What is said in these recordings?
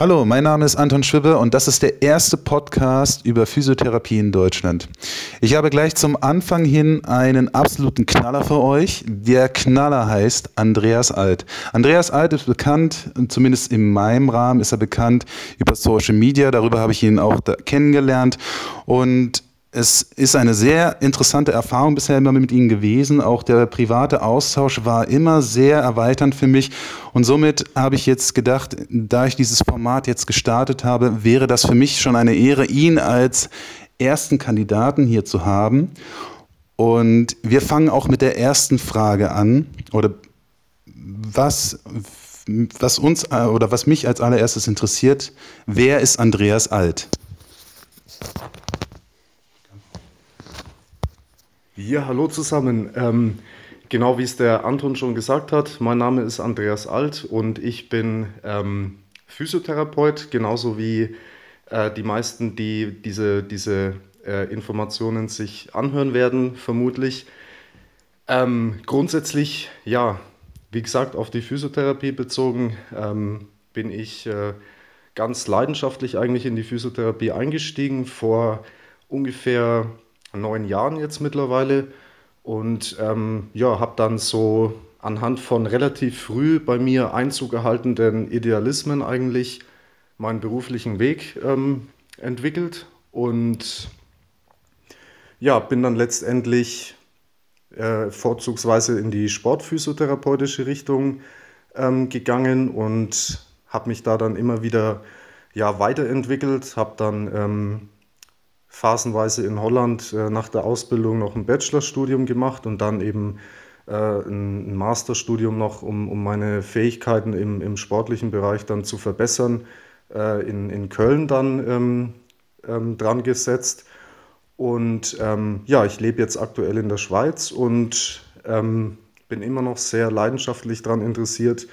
Hallo, mein Name ist Anton Schwibbe und das ist der erste Podcast über Physiotherapie in Deutschland. Ich habe gleich zum Anfang hin einen absoluten Knaller für euch. Der Knaller heißt Andreas Alt. Andreas Alt ist bekannt, zumindest in meinem Rahmen ist er bekannt über Social Media. Darüber habe ich ihn auch kennengelernt und es ist eine sehr interessante Erfahrung bisher immer mit Ihnen gewesen. Auch der private Austausch war immer sehr erweiternd für mich. Und somit habe ich jetzt gedacht, da ich dieses Format jetzt gestartet habe, wäre das für mich schon eine Ehre, ihn als ersten Kandidaten hier zu haben. Und wir fangen auch mit der ersten Frage an. Oder was, was uns oder was mich als allererstes interessiert, wer ist Andreas Alt? Ja, hallo zusammen. Ähm, genau wie es der Anton schon gesagt hat, mein Name ist Andreas Alt und ich bin ähm, Physiotherapeut, genauso wie äh, die meisten, die diese, diese äh, Informationen sich anhören werden, vermutlich. Ähm, grundsätzlich, ja, wie gesagt, auf die Physiotherapie bezogen, ähm, bin ich äh, ganz leidenschaftlich eigentlich in die Physiotherapie eingestiegen vor ungefähr neun Jahren jetzt mittlerweile. Und ähm, ja, habe dann so anhand von relativ früh bei mir Einzug erhaltenden Idealismen eigentlich meinen beruflichen Weg ähm, entwickelt. Und ja, bin dann letztendlich äh, vorzugsweise in die sportphysiotherapeutische Richtung ähm, gegangen und habe mich da dann immer wieder ja, weiterentwickelt, habe dann ähm, phasenweise in Holland äh, nach der Ausbildung noch ein Bachelorstudium gemacht und dann eben äh, ein, ein, Masterstudium noch, um, um meine Fähigkeiten im, im sportlichen Bereich dann zu verbessern, äh, in, in Köln dann ähm, ähm, dran gesetzt. Und ähm, ja, ich lebe jetzt aktuell in der Schweiz und ähm, bin immer noch sehr leidenschaftlich daran interessiert,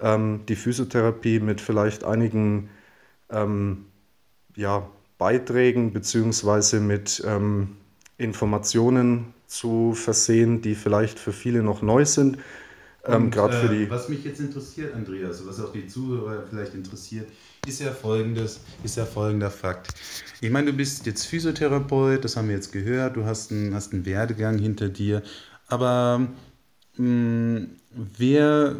ähm, die Physiotherapie mit vielleicht einigen ähm, ja, Beiträgen beziehungsweise mit ähm, Informationen zu versehen, die vielleicht für viele noch neu sind. Ähm, Gerade äh, für die. Was mich jetzt interessiert, Andreas, was auch die Zuhörer vielleicht interessiert, ist ja folgendes, ist ja folgender Fakt. Ich meine, du bist jetzt Physiotherapeut, das haben wir jetzt gehört, du hast einen, hast einen Werdegang hinter dir, aber mh, mm, wer,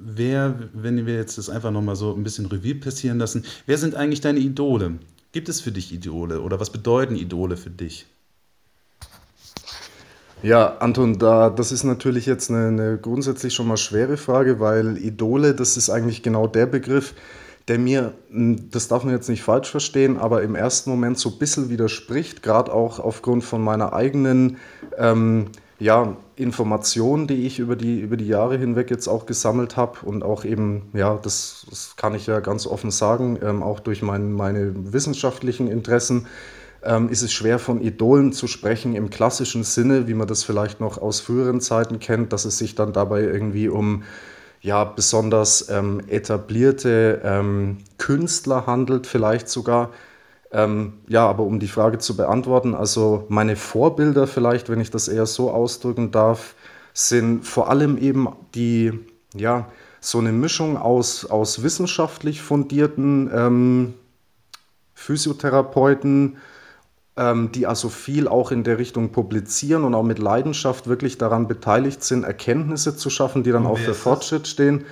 wer, wenn wir jetzt das einfach nochmal so ein bisschen Revue passieren lassen, wer sind eigentlich deine Idole? Gibt es für dich Idole oder was bedeuten Idole für dich? Ja, Anton, da, das ist natürlich jetzt eine, eine, grundsätzlich schon mal schwere Frage, weil Idole, das ist eigentlich genau der Begriff, der mir, hm, das darf man jetzt nicht falsch verstehen, aber im ersten Moment so ein bisschen widerspricht, gerade auch aufgrund von meiner eigenen ähm, ja, Informationen, die ich über die, über die Jahre hinweg jetzt auch gesammelt habe und auch eben, ja, das, das kann ich ja ganz offen sagen, ähm, auch durch mein, meine wissenschaftlichen Interessen, ähm, ist es schwer von Idolen zu sprechen im klassischen Sinne, wie man das vielleicht noch aus früheren Zeiten kennt, dass es sich dann dabei irgendwie um ja, besonders ähm, etablierte ähm, Künstler handelt, vielleicht sogar. Ähm, ja, aber um die Frage zu beantworten, also meine Vorbilder vielleicht, wenn ich das eher so ausdrücken darf, sind vor allem eben die, ja, so eine Mischung aus, aus wissenschaftlich fundierten ähm, Physiotherapeuten, ähm, die also viel auch in der Richtung publizieren und auch mit Leidenschaft wirklich daran beteiligt sind, Erkenntnisse zu schaffen, die dann auch für Fortschritt stehen.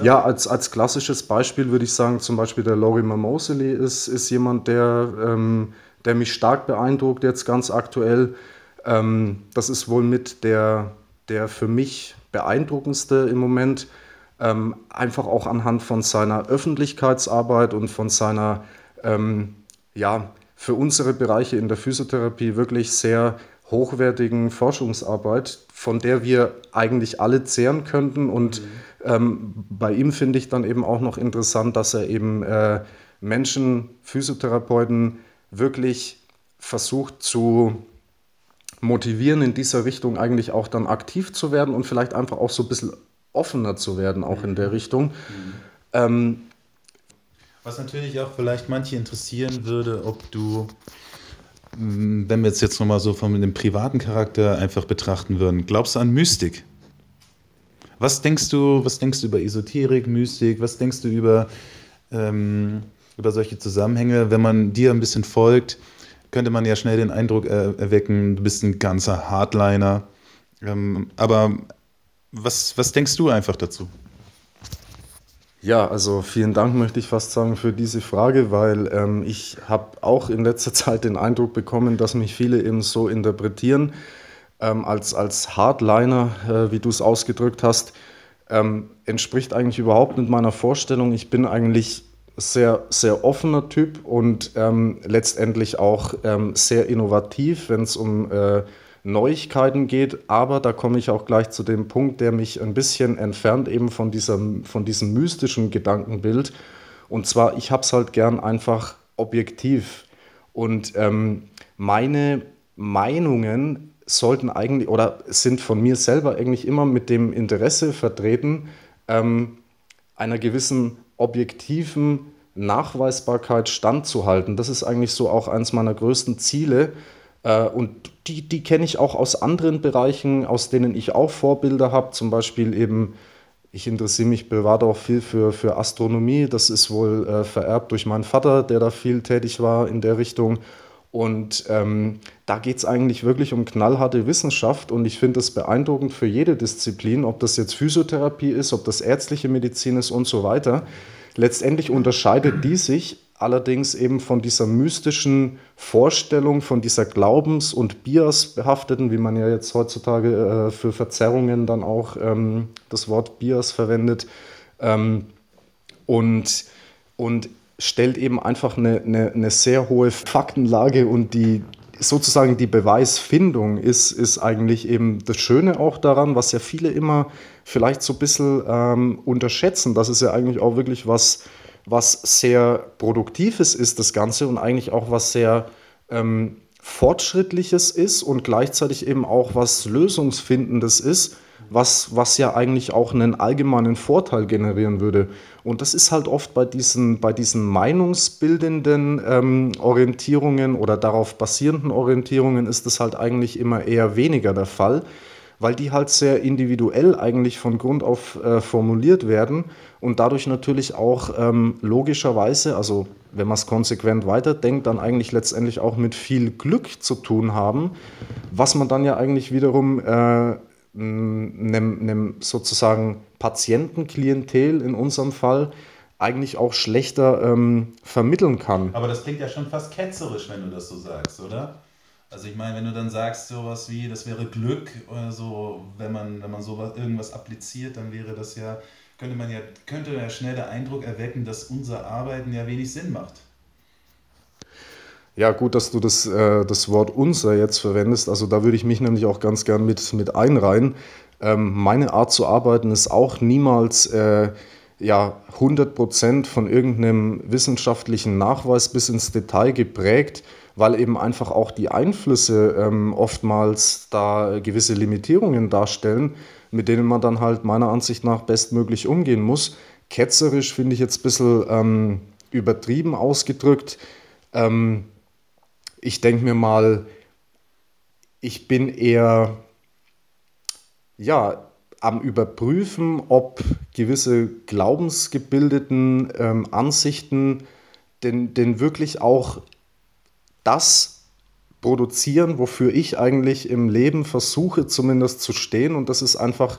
Ja, als, als klassisches Beispiel würde ich sagen, zum Beispiel der Lorimer Mosley ist, ist jemand, der, ähm, der mich stark beeindruckt jetzt ganz aktuell. Ähm, das ist wohl mit der, der für mich beeindruckendste im Moment, ähm, einfach auch anhand von seiner Öffentlichkeitsarbeit und von seiner, ähm, ja, für unsere Bereiche in der Physiotherapie wirklich sehr hochwertigen Forschungsarbeit, von der wir eigentlich alle zehren könnten. Und mhm. ähm, bei ihm finde ich dann eben auch noch interessant, dass er eben äh, Menschen, Physiotherapeuten wirklich versucht zu motivieren, in dieser Richtung eigentlich auch dann aktiv zu werden und vielleicht einfach auch so ein bisschen offener zu werden, auch in der mhm. Richtung. Mhm. Ähm, was natürlich auch vielleicht manche interessieren würde, ob du, mm, wenn wir es jetzt nochmal so von dem privaten Charakter einfach betrachten würden, glaubst du an Mystik? Was denkst du, was denkst du über Esoterik, Mystik? Was denkst du über ähm, über solche Zusammenhänge. Wenn man dir ein bisschen folgt, könnte man ja schnell den Eindruck er erwecken, du bist ein ganzer Hardliner. Ähm, aber was, was denkst du einfach dazu? Ja, also vielen Dank möchte ich fast sagen für diese Frage, weil ähm, ich habe auch in letzter Zeit den Eindruck bekommen, dass mich viele eben so interpretieren ähm, als, als Hardliner, äh, wie du es ausgedrückt hast, ähm, entspricht eigentlich überhaupt nicht meiner Vorstellung. Ich bin eigentlich sehr, sehr offener Typ und ähm, letztendlich auch ähm, sehr innovativ, wenn es um äh, Neuigkeiten geht. Aber da komme ich auch gleich zu dem Punkt, der mich ein bisschen entfernt eben von, diesem, von diesem mystischen Gedankenbild. Und zwar, ich habe es halt gern einfach objektiv. Und ähm, meine Meinungen sollten eigentlich oder sind von mir selber eigentlich immer mit dem Interesse vertreten, ähm, einer gewissen objektiven Nachweisbarkeit standzuhalten. Das ist eigentlich so auch eines meiner größten Ziele. Äh, und die, die kenne ich auch aus anderen Bereichen, aus denen ich auch Vorbilder habe. Zum Beispiel eben, ich interessiere mich privat auch viel für, für Astronomie. Das ist wohl äh, vererbt durch meinen Vater, der da viel tätig war in der Richtung. Und ähm, da geht es eigentlich wirklich um knallharte Wissenschaft und ich finde das beeindruckend für jede Disziplin, ob das jetzt Physiotherapie ist, ob das ärztliche Medizin ist und so weiter. Letztendlich unterscheidet die sich allerdings eben von dieser mystischen Vorstellung, von dieser Glaubens- und Bias-behafteten, wie man ja jetzt heutzutage äh, für Verzerrungen dann auch ähm, das Wort Bias verwendet. Ähm, und, und stellt eben einfach eine, eine, eine sehr hohe Faktenlage und die sozusagen die Beweisfindung ist, ist eigentlich eben das Schöne auch daran, was ja viele immer vielleicht so ein bisschen ähm, unterschätzen, dass es ja eigentlich auch wirklich was, was sehr Produktives ist, das Ganze und eigentlich auch was sehr ähm, Fortschrittliches ist und gleichzeitig eben auch was Lösungsfindendes ist, was, was ja eigentlich auch einen allgemeinen Vorteil generieren würde. Und das ist halt oft bei diesen, bei diesen meinungsbildenden ähm, Orientierungen oder darauf basierenden Orientierungen ist das halt eigentlich immer eher weniger der Fall, weil die halt sehr individuell eigentlich von Grund auf äh, formuliert werden und dadurch natürlich auch ähm, logischerweise, also wenn man es konsequent weiterdenkt, dann eigentlich letztendlich auch mit viel Glück zu tun haben, was man dann ja eigentlich wiederum äh, einem, einem sozusagen Patientenklientel in unserem Fall eigentlich auch schlechter ähm, vermitteln kann. Aber das klingt ja schon fast ketzerisch, wenn du das so sagst, oder? Also ich meine, wenn du dann sagst sowas wie, das wäre Glück oder so, wenn man, wenn man sowas irgendwas appliziert, dann wäre das ja, könnte man ja, könnte ja schnell der Eindruck erwecken, dass unser Arbeiten ja wenig Sinn macht. Ja, gut, dass du das, äh, das Wort unser jetzt verwendest. Also da würde ich mich nämlich auch ganz gern mit, mit einreihen. Ähm, meine Art zu arbeiten ist auch niemals äh, ja, 100% von irgendeinem wissenschaftlichen Nachweis bis ins Detail geprägt, weil eben einfach auch die Einflüsse ähm, oftmals da gewisse Limitierungen darstellen, mit denen man dann halt meiner Ansicht nach bestmöglich umgehen muss. Ketzerisch finde ich jetzt ein bisschen ähm, übertrieben ausgedrückt. Ähm, ich denke mir mal, ich bin eher ja, am Überprüfen, ob gewisse glaubensgebildeten ähm, Ansichten denn, denn wirklich auch das produzieren, wofür ich eigentlich im Leben versuche zumindest zu stehen. Und das ist einfach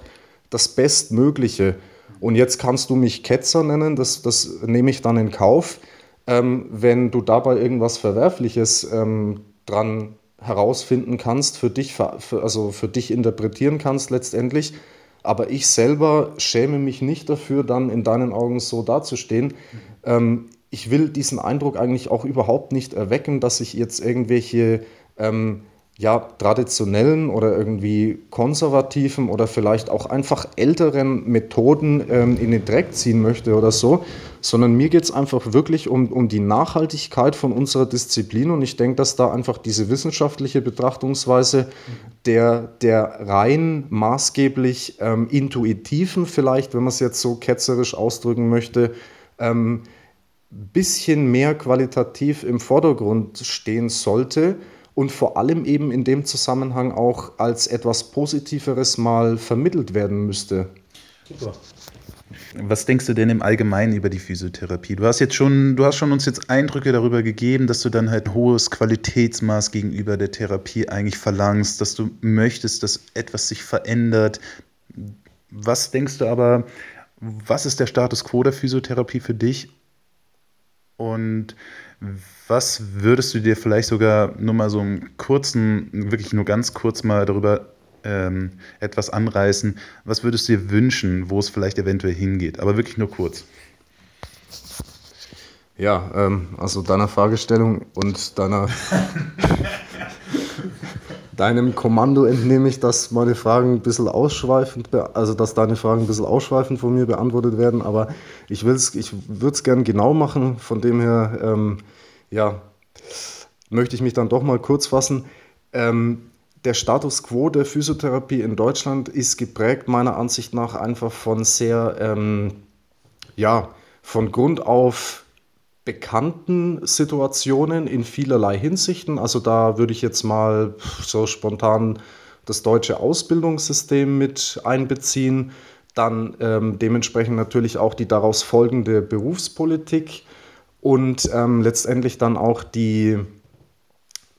das Bestmögliche. Und jetzt kannst du mich Ketzer nennen, das, das nehme ich dann in Kauf ähm, wenn du dabei irgendwas Verwerfliches ähm, dran herausfinden kannst, für dich, für, also für dich interpretieren kannst letztendlich. Aber ich selber schäme mich nicht dafür, dann in deinen Augen so dazustehen. Mhm. Ähm, ich will diesen Eindruck eigentlich auch überhaupt nicht erwecken, dass ich jetzt irgendwelche ähm, ja, traditionellen oder irgendwie konservativen oder vielleicht auch einfach älteren Methoden ähm, in den Dreck ziehen möchte oder so, sondern mir geht es einfach wirklich um, um die Nachhaltigkeit von unserer Disziplin. Und ich denke, dass da einfach diese wissenschaftliche Betrachtungsweise der, der rein maßgeblich ähm, intuitiven, vielleicht, wenn man es jetzt so ketzerisch ausdrücken möchte, ähm, bisschen mehr qualitativ im Vordergrund stehen sollte und vor allem eben in dem Zusammenhang auch als etwas Positiveres mal vermittelt werden müsste. Super. was denkst du denn im Allgemeinen über die Physiotherapie? Du hast jetzt schon, du hast schon uns jetzt Eindrücke darüber gegeben, dass du dann halt ein hohes Qualitätsmaß gegenüber der Therapie eigentlich verlangst, dass du möchtest, dass etwas sich verändert. Was denkst du aber, was ist der Status quo der Physiotherapie für dich? Und was würdest du dir vielleicht sogar nur mal so einen kurzen, wirklich nur ganz kurz mal darüber ähm, etwas anreißen. Was würdest du dir wünschen, wo es vielleicht eventuell hingeht? Aber wirklich nur kurz. Ja, ähm, also deiner Fragestellung und deiner deinem Kommando entnehme ich, dass meine Fragen ein bisschen ausschweifend, also dass deine Fragen ein bisschen ausschweifend von mir beantwortet werden, aber ich, ich würde es gern genau machen, von dem her, ähm, ja, möchte ich mich dann doch mal kurz fassen. Ähm, der Status quo der Physiotherapie in Deutschland ist geprägt meiner Ansicht nach einfach von sehr, ähm, ja, von Grund auf bekannten Situationen in vielerlei Hinsichten. Also da würde ich jetzt mal so spontan das deutsche Ausbildungssystem mit einbeziehen, dann ähm, dementsprechend natürlich auch die daraus folgende Berufspolitik und ähm, letztendlich dann auch die,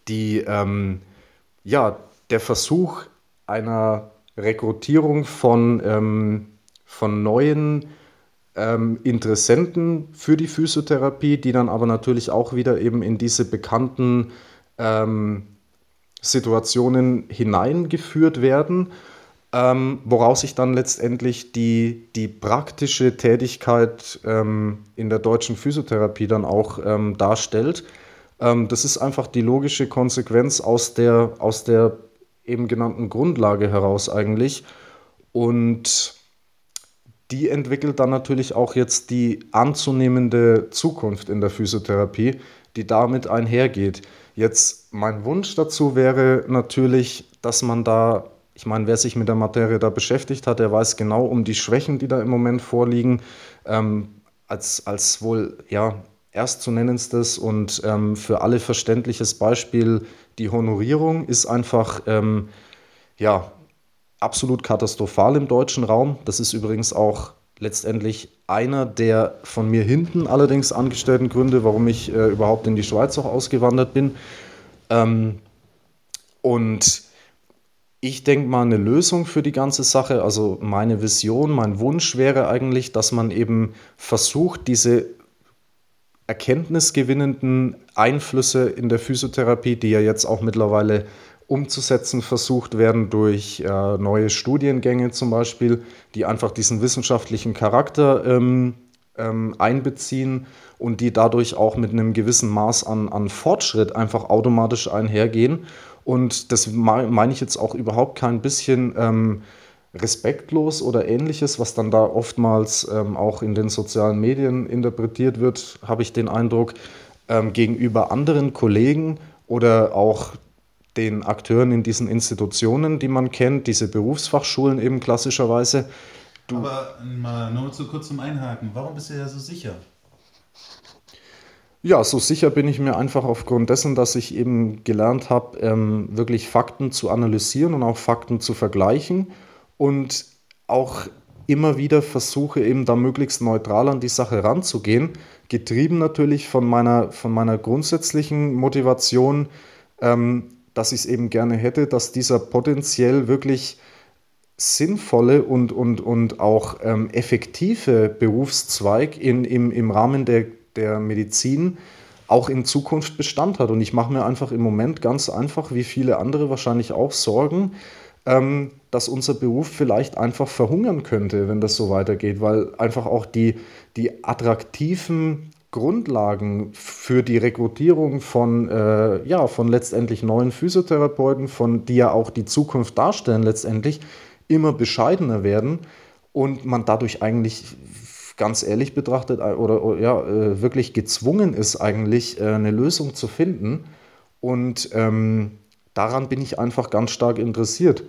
die ähm, ja, der Versuch einer Rekrutierung von, ähm, von neuen ähm, Interessenten für die Physiotherapie, die dann aber natürlich auch wieder eben in diese bekannten ähm, Situationen hineingeführt werden, ähm, woraus sich dann letztendlich die, die praktische Tätigkeit ähm, in der deutschen Physiotherapie dann auch ähm, darstellt. Ähm, das ist einfach die logische Konsequenz aus der, aus der eben genannten Grundlage heraus eigentlich. Und die entwickelt dann natürlich auch jetzt die anzunehmende Zukunft in der Physiotherapie, die damit einhergeht. Jetzt mein Wunsch dazu wäre natürlich, dass man da, ich meine, wer sich mit der Materie da beschäftigt hat, der weiß genau um die Schwächen, die da im Moment vorliegen. Ähm, als, als wohl ja, erstzunennendstes und ähm, für alle verständliches Beispiel die Honorierung ist einfach ähm, ja, absolut katastrophal im deutschen Raum. Das ist übrigens auch letztendlich einer der von mir hinten allerdings angestellten Gründe, warum ich äh, überhaupt in die Schweiz auch ausgewandert bin. Ähm, und ich denke mal, eine Lösung für die ganze Sache, also meine Vision, mein Wunsch wäre eigentlich, dass man eben versucht, diese erkenntnisgewinnenden Einflüsse in der Physiotherapie, die ja jetzt auch mittlerweile umzusetzen versucht werden durch äh, neue Studiengänge zum Beispiel, die einfach diesen wissenschaftlichen Charakter ähm, ähm, einbeziehen und die dadurch auch mit einem gewissen Maß an, an Fortschritt einfach automatisch einhergehen. Und das meine ich jetzt auch überhaupt kein bisschen ähm, respektlos oder ähnliches, was dann da oftmals ähm, auch in den sozialen Medien interpretiert wird, habe ich den Eindruck, ähm, gegenüber anderen Kollegen oder auch den Akteuren in diesen Institutionen, die man kennt, diese Berufsfachschulen eben klassischerweise. Du Aber mal nur zu kurz zum Einhaken, warum bist du ja so sicher? Ja, so sicher bin ich mir einfach aufgrund dessen, dass ich eben gelernt habe, ähm, wirklich Fakten zu analysieren und auch Fakten zu vergleichen und auch immer wieder versuche, eben da möglichst neutral an die Sache ranzugehen, getrieben natürlich von meiner, von meiner grundsätzlichen Motivation, ähm, dass ich es eben gerne hätte, dass dieser potenziell wirklich sinnvolle und, und, und auch ähm, effektive Berufszweig in, im, im Rahmen der, der Medizin auch in Zukunft Bestand hat. Und ich mache mir einfach im Moment ganz einfach, wie viele andere wahrscheinlich auch, Sorgen, ähm, dass unser Beruf vielleicht einfach verhungern könnte, wenn das so weitergeht, weil einfach auch die, die attraktiven Grundlagen für die Rekrutierung von, äh, ja, von letztendlich neuen Physiotherapeuten, von, die ja auch die Zukunft darstellen letztendlich, immer bescheidener werden und man dadurch eigentlich ganz ehrlich betrachtet äh, oder, oder ja, äh, wirklich gezwungen ist, eigentlich äh, eine Lösung zu finden. Und ähm, daran bin ich einfach ganz stark interessiert.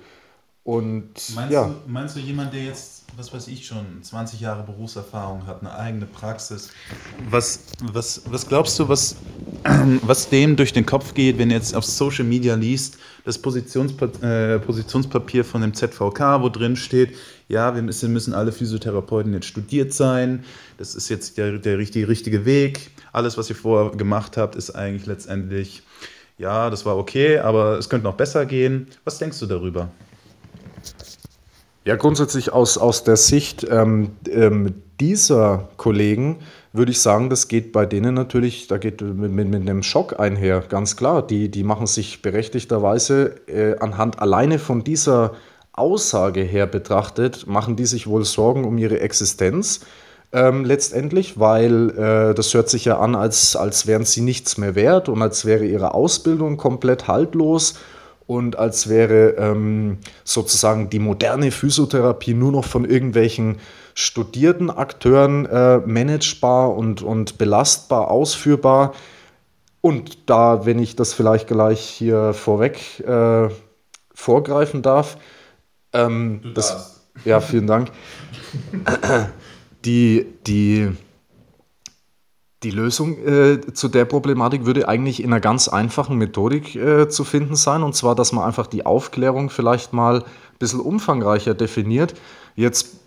Und meinst, ja. du, meinst du jemand, der jetzt, was weiß ich schon, 20 Jahre Berufserfahrung hat, eine eigene Praxis? Was, was, was glaubst du, was, was dem durch den Kopf geht, wenn jetzt auf Social Media liest, das Positionspa äh, Positionspapier von dem ZVK, wo drin steht, ja, wir müssen, müssen alle Physiotherapeuten jetzt studiert sein, das ist jetzt der, der richtige, richtige Weg, alles, was ihr vorher gemacht habt, ist eigentlich letztendlich, ja, das war okay, aber es könnte noch besser gehen. Was denkst du darüber? Ja, grundsätzlich aus, aus der Sicht ähm, ähm, dieser Kollegen würde ich sagen, das geht bei denen natürlich, da geht mit, mit, mit einem Schock einher, ganz klar. Die, die machen sich berechtigterweise äh, anhand alleine von dieser Aussage her betrachtet, machen die sich wohl Sorgen um ihre Existenz ähm, letztendlich, weil äh, das hört sich ja an, als, als wären sie nichts mehr wert und als wäre ihre Ausbildung komplett haltlos und als wäre ähm, sozusagen die moderne Physiotherapie nur noch von irgendwelchen studierten Akteuren äh, managebar und, und belastbar ausführbar. Und da, wenn ich das vielleicht gleich hier vorweg äh, vorgreifen darf, ähm, das, ja, vielen Dank. die, die die Lösung äh, zu der Problematik würde eigentlich in einer ganz einfachen Methodik äh, zu finden sein, und zwar, dass man einfach die Aufklärung vielleicht mal ein bisschen umfangreicher definiert. Jetzt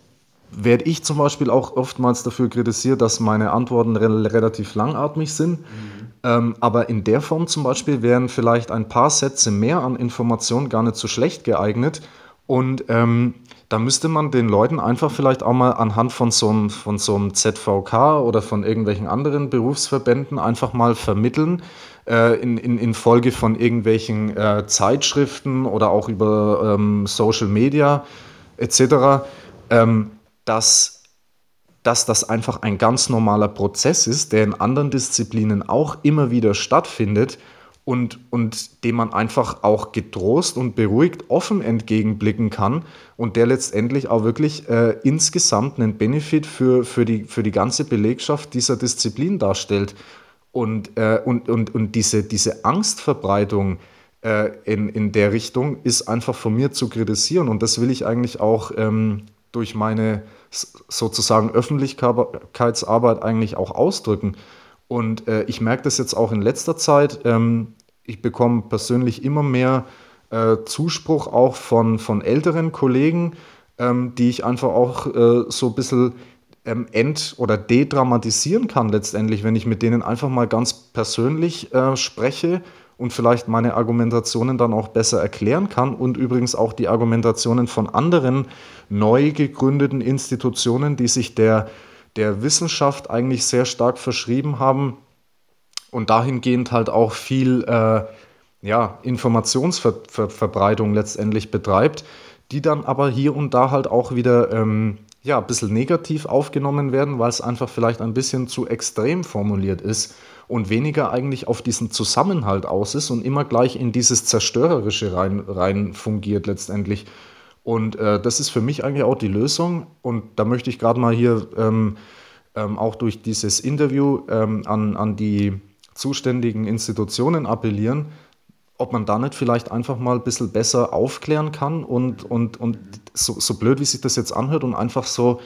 werde ich zum Beispiel auch oftmals dafür kritisiert, dass meine Antworten re relativ langatmig sind. Mhm. Ähm, aber in der Form zum Beispiel wären vielleicht ein paar Sätze mehr an Informationen gar nicht so schlecht geeignet. Und ähm, da müsste man den Leuten einfach vielleicht auch mal anhand von so einem, von so einem ZVK oder von irgendwelchen anderen Berufsverbänden einfach mal vermitteln, äh, in, in, in Folge von irgendwelchen äh, Zeitschriften oder auch über ähm, Social Media etc., ähm, dass, dass das einfach ein ganz normaler Prozess ist, der in anderen Disziplinen auch immer wieder stattfindet und, und dem man einfach auch getrost und beruhigt offen entgegenblicken kann und der letztendlich auch wirklich äh, insgesamt einen Benefit für, für, die, für die ganze Belegschaft dieser Disziplin darstellt. Und, äh, und, und, und diese, diese Angstverbreitung äh, in, in der Richtung ist einfach von mir zu kritisieren und das will ich eigentlich auch ähm, durch meine sozusagen Öffentlichkeitsarbeit eigentlich auch ausdrücken. Und äh, ich merke das jetzt auch in letzter Zeit. Ähm, ich bekomme persönlich immer mehr äh, Zuspruch auch von, von älteren Kollegen, ähm, die ich einfach auch äh, so ein bisschen ähm, ent- oder dedramatisieren kann letztendlich, wenn ich mit denen einfach mal ganz persönlich äh, spreche und vielleicht meine Argumentationen dann auch besser erklären kann und übrigens auch die Argumentationen von anderen neu gegründeten Institutionen, die sich der, der Wissenschaft eigentlich sehr stark verschrieben haben, und dahingehend halt auch viel äh, ja, Informationsverbreitung letztendlich betreibt, die dann aber hier und da halt auch wieder ähm, ja, ein bisschen negativ aufgenommen werden, weil es einfach vielleicht ein bisschen zu extrem formuliert ist und weniger eigentlich auf diesen Zusammenhalt aus ist und immer gleich in dieses Zerstörerische rein, rein fungiert letztendlich. Und äh, das ist für mich eigentlich auch die Lösung. Und da möchte ich gerade mal hier ähm, ähm, auch durch dieses Interview ähm, an, an die zuständigen Institutionen appellieren, ob man da nicht vielleicht einfach mal ein bisschen besser aufklären kann und, und, und so, so blöd, wie sich das jetzt anhört, und einfach so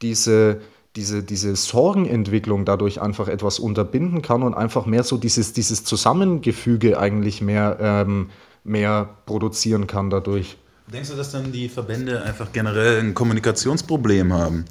diese, diese, diese Sorgenentwicklung dadurch einfach etwas unterbinden kann und einfach mehr so dieses, dieses Zusammengefüge eigentlich mehr, ähm, mehr produzieren kann dadurch. Denkst du, dass dann die Verbände einfach generell ein Kommunikationsproblem haben?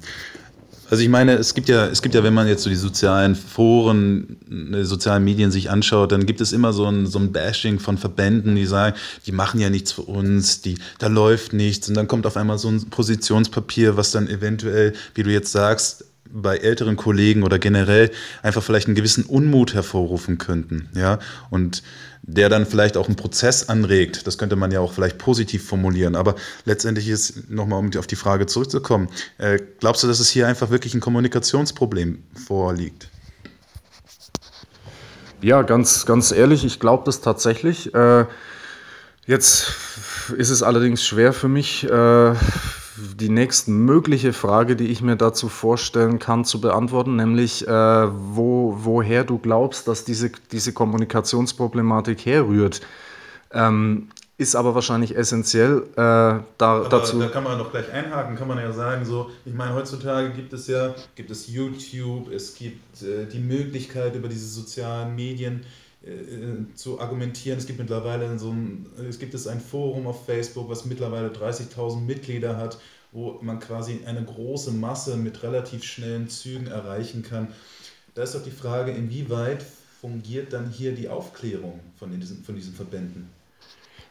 Also ich meine, es gibt ja, es gibt ja, wenn man jetzt so die sozialen Foren, die sozialen Medien sich anschaut, dann gibt es immer so ein, so ein Bashing von Verbänden, die sagen, die machen ja nichts für uns, die, da läuft nichts. Und dann kommt auf einmal so ein Positionspapier, was dann eventuell, wie du jetzt sagst, bei älteren Kollegen oder generell einfach vielleicht einen gewissen Unmut hervorrufen könnten, ja, und der dann vielleicht auch einen Prozess anregt. Das könnte man ja auch vielleicht positiv formulieren. Aber letztendlich ist, nochmal um auf die Frage zurückzukommen, äh, glaubst du, dass es hier einfach wirklich ein Kommunikationsproblem vorliegt? Ja, ganz, ganz ehrlich, ich glaube das tatsächlich. Äh, jetzt ist es allerdings schwer für mich, äh, die nächste mögliche Frage, die ich mir dazu vorstellen kann, zu beantworten, nämlich äh, wo, woher du glaubst, dass diese, diese Kommunikationsproblematik herrührt. Ähm, ist aber wahrscheinlich essentiell äh, da, aber dazu. Da kann man doch gleich einhaken, kann man ja sagen, so, ich meine, heutzutage gibt es ja, gibt es YouTube, es gibt äh, die Möglichkeit über diese sozialen Medien äh, zu argumentieren. Es gibt mittlerweile so ein, es gibt es ein Forum auf Facebook, was mittlerweile 30.000 Mitglieder hat, wo man quasi eine große Masse mit relativ schnellen Zügen erreichen kann. Da ist doch die Frage, inwieweit fungiert dann hier die Aufklärung von diesen, von diesen Verbänden?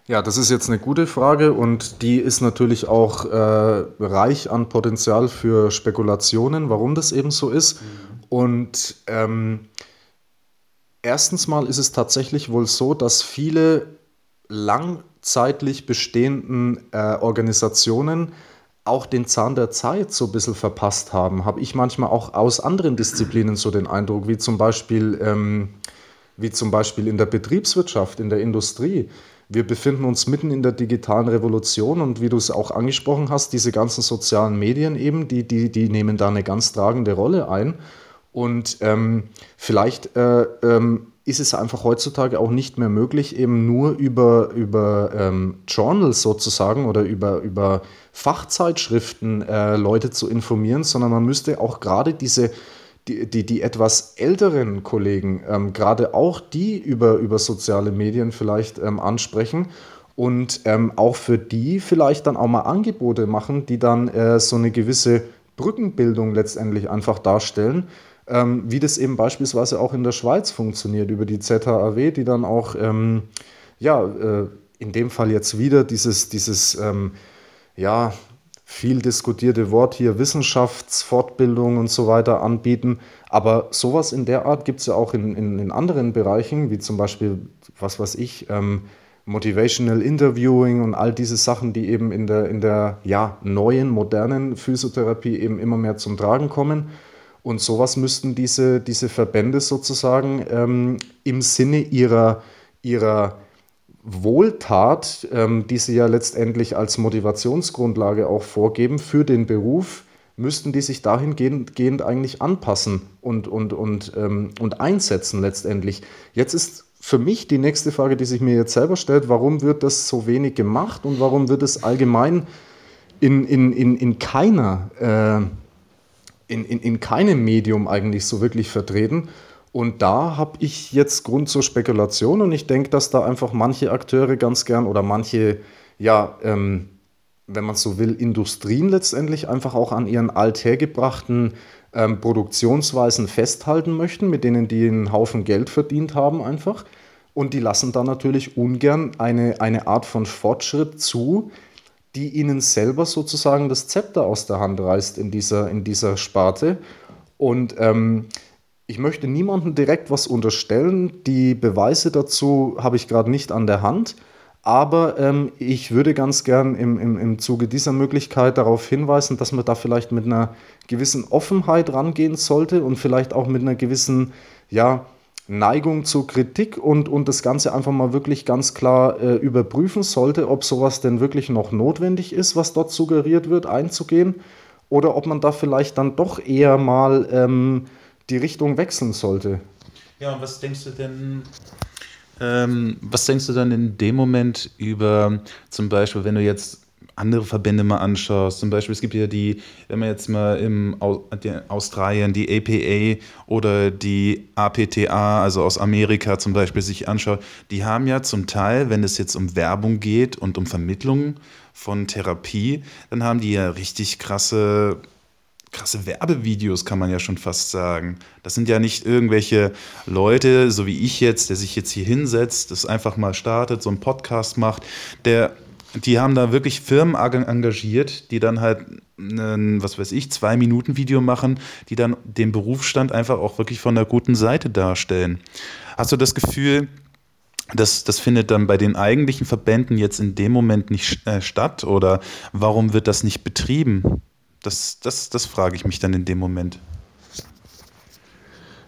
Ja, das ist jetzt eine gute Frage und die ist natürlich auch äh, reich an Potenzial für Spekulationen, warum das eben so ist. Mhm. Und ähm, erstens mal ist es tatsächlich wohl so, dass viele langzeitlich bestehenden äh, Organisationen auch den Zahn der Zeit so ein bisschen verpasst haben. Habe ich manchmal auch aus anderen Disziplinen so den Eindruck, wie zum Beispiel, ähm, wie zum Beispiel in der Betriebswirtschaft, in der Industrie wir befinden uns mitten in der digitalen Revolution und wie du es auch angesprochen hast, diese ganzen sozialen Medien eben, die, die, die nehmen da eine ganz tragende Rolle ein. Und ähm, vielleicht äh, ähm, ist es einfach heutzutage auch nicht mehr möglich, eben nur über, über ähm, Journals sozusagen oder über, über Fachzeitschriften äh, Leute zu informieren, sondern man müsste auch gerade diese die, die, die etwas älteren Kollegen ähm, gerade auch die über, über soziale Medien vielleicht ähm, ansprechen und ähm, auch für die vielleicht dann auch mal Angebote machen, die dann äh, so eine gewisse Brückenbildung letztendlich einfach darstellen, ähm, wie das eben beispielsweise auch in der Schweiz funktioniert über die ZHAW, die dann auch, ähm, ja, äh, in dem Fall jetzt wieder dieses, dieses ähm, ja, viel diskutierte Wort hier Wissenschaftsfortbildung und so weiter anbieten. Aber sowas in der Art gibt es ja auch in, in, in, anderen Bereichen, wie zum Beispiel, was weiß ich, ähm, Motivational Interviewing und all diese Sachen, die eben in der, in der ja, neuen, modernen Physiotherapie eben immer mehr zum Tragen kommen. Und sowas müssten diese, diese Verbände sozusagen ähm, im Sinne ihrer, ihrer Wohltat, ähm, die sie ja letztendlich als Motivationsgrundlage auch vorgeben für den Beruf, müssten die sich dahingehend eigentlich anpassen und, und, und, ähm, und einsetzen letztendlich. Jetzt ist für mich die nächste Frage, die sich mir jetzt selber stellt, warum wird das so wenig gemacht und warum wird es allgemein in, in, in, in keiner, äh, in, in, in keinem Medium eigentlich so wirklich vertreten? Und da habe ich jetzt Grund zur Spekulation und ich denke, dass da einfach manche Akteure ganz gern oder manche, ja, ähm, wenn man so will, Industrien letztendlich einfach auch an ihren althergebrachten ähm, Produktionsweisen festhalten möchten, mit denen die einen Haufen Geld verdient haben einfach. Und die lassen da natürlich ungern eine, eine Art von Fortschritt zu, die ihnen selber sozusagen das Zepter aus der Hand reißt in dieser, in dieser Sparte. Und ähm, ich möchte niemandem direkt was unterstellen. Die Beweise dazu habe ich gerade nicht an der Hand. Aber ähm, ich würde ganz gern im, im, im Zuge dieser Möglichkeit darauf hinweisen, dass man da vielleicht mit einer gewissen Offenheit rangehen sollte und vielleicht auch mit einer gewissen ja, Neigung zur Kritik und, und das Ganze einfach mal wirklich ganz klar äh, überprüfen sollte, ob sowas denn wirklich noch notwendig ist, was dort suggeriert wird, einzugehen. Oder ob man da vielleicht dann doch eher mal ähm, die Richtung wechseln sollte. Ja, und was denkst du denn, ähm, was denkst du dann in dem Moment über zum Beispiel, wenn du jetzt andere Verbände mal anschaust, zum Beispiel es gibt ja die, wenn man jetzt mal im Australien die APA oder die APTA, also aus Amerika zum Beispiel sich anschaut, die haben ja zum Teil, wenn es jetzt um Werbung geht und um Vermittlung von Therapie, dann haben die ja richtig krasse krasse Werbevideos, kann man ja schon fast sagen. Das sind ja nicht irgendwelche Leute, so wie ich jetzt, der sich jetzt hier hinsetzt, das einfach mal startet, so einen Podcast macht, der die haben da wirklich Firmen engagiert, die dann halt ein, was weiß ich, zwei Minuten Video machen, die dann den Berufsstand einfach auch wirklich von der guten Seite darstellen. Hast du das Gefühl, das, das findet dann bei den eigentlichen Verbänden jetzt in dem Moment nicht äh, statt oder warum wird das nicht betrieben? Das, das, das frage ich mich dann in dem Moment.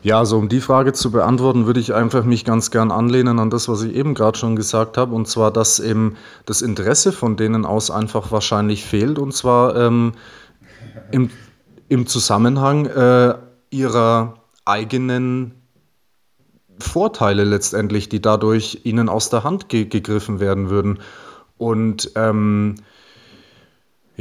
Ja, also um die Frage zu beantworten, würde ich einfach mich ganz gern anlehnen an das, was ich eben gerade schon gesagt habe, und zwar, dass eben das Interesse von denen aus einfach wahrscheinlich fehlt, und zwar ähm, im, im Zusammenhang äh, ihrer eigenen Vorteile letztendlich, die dadurch ihnen aus der Hand ge gegriffen werden würden. Und ähm,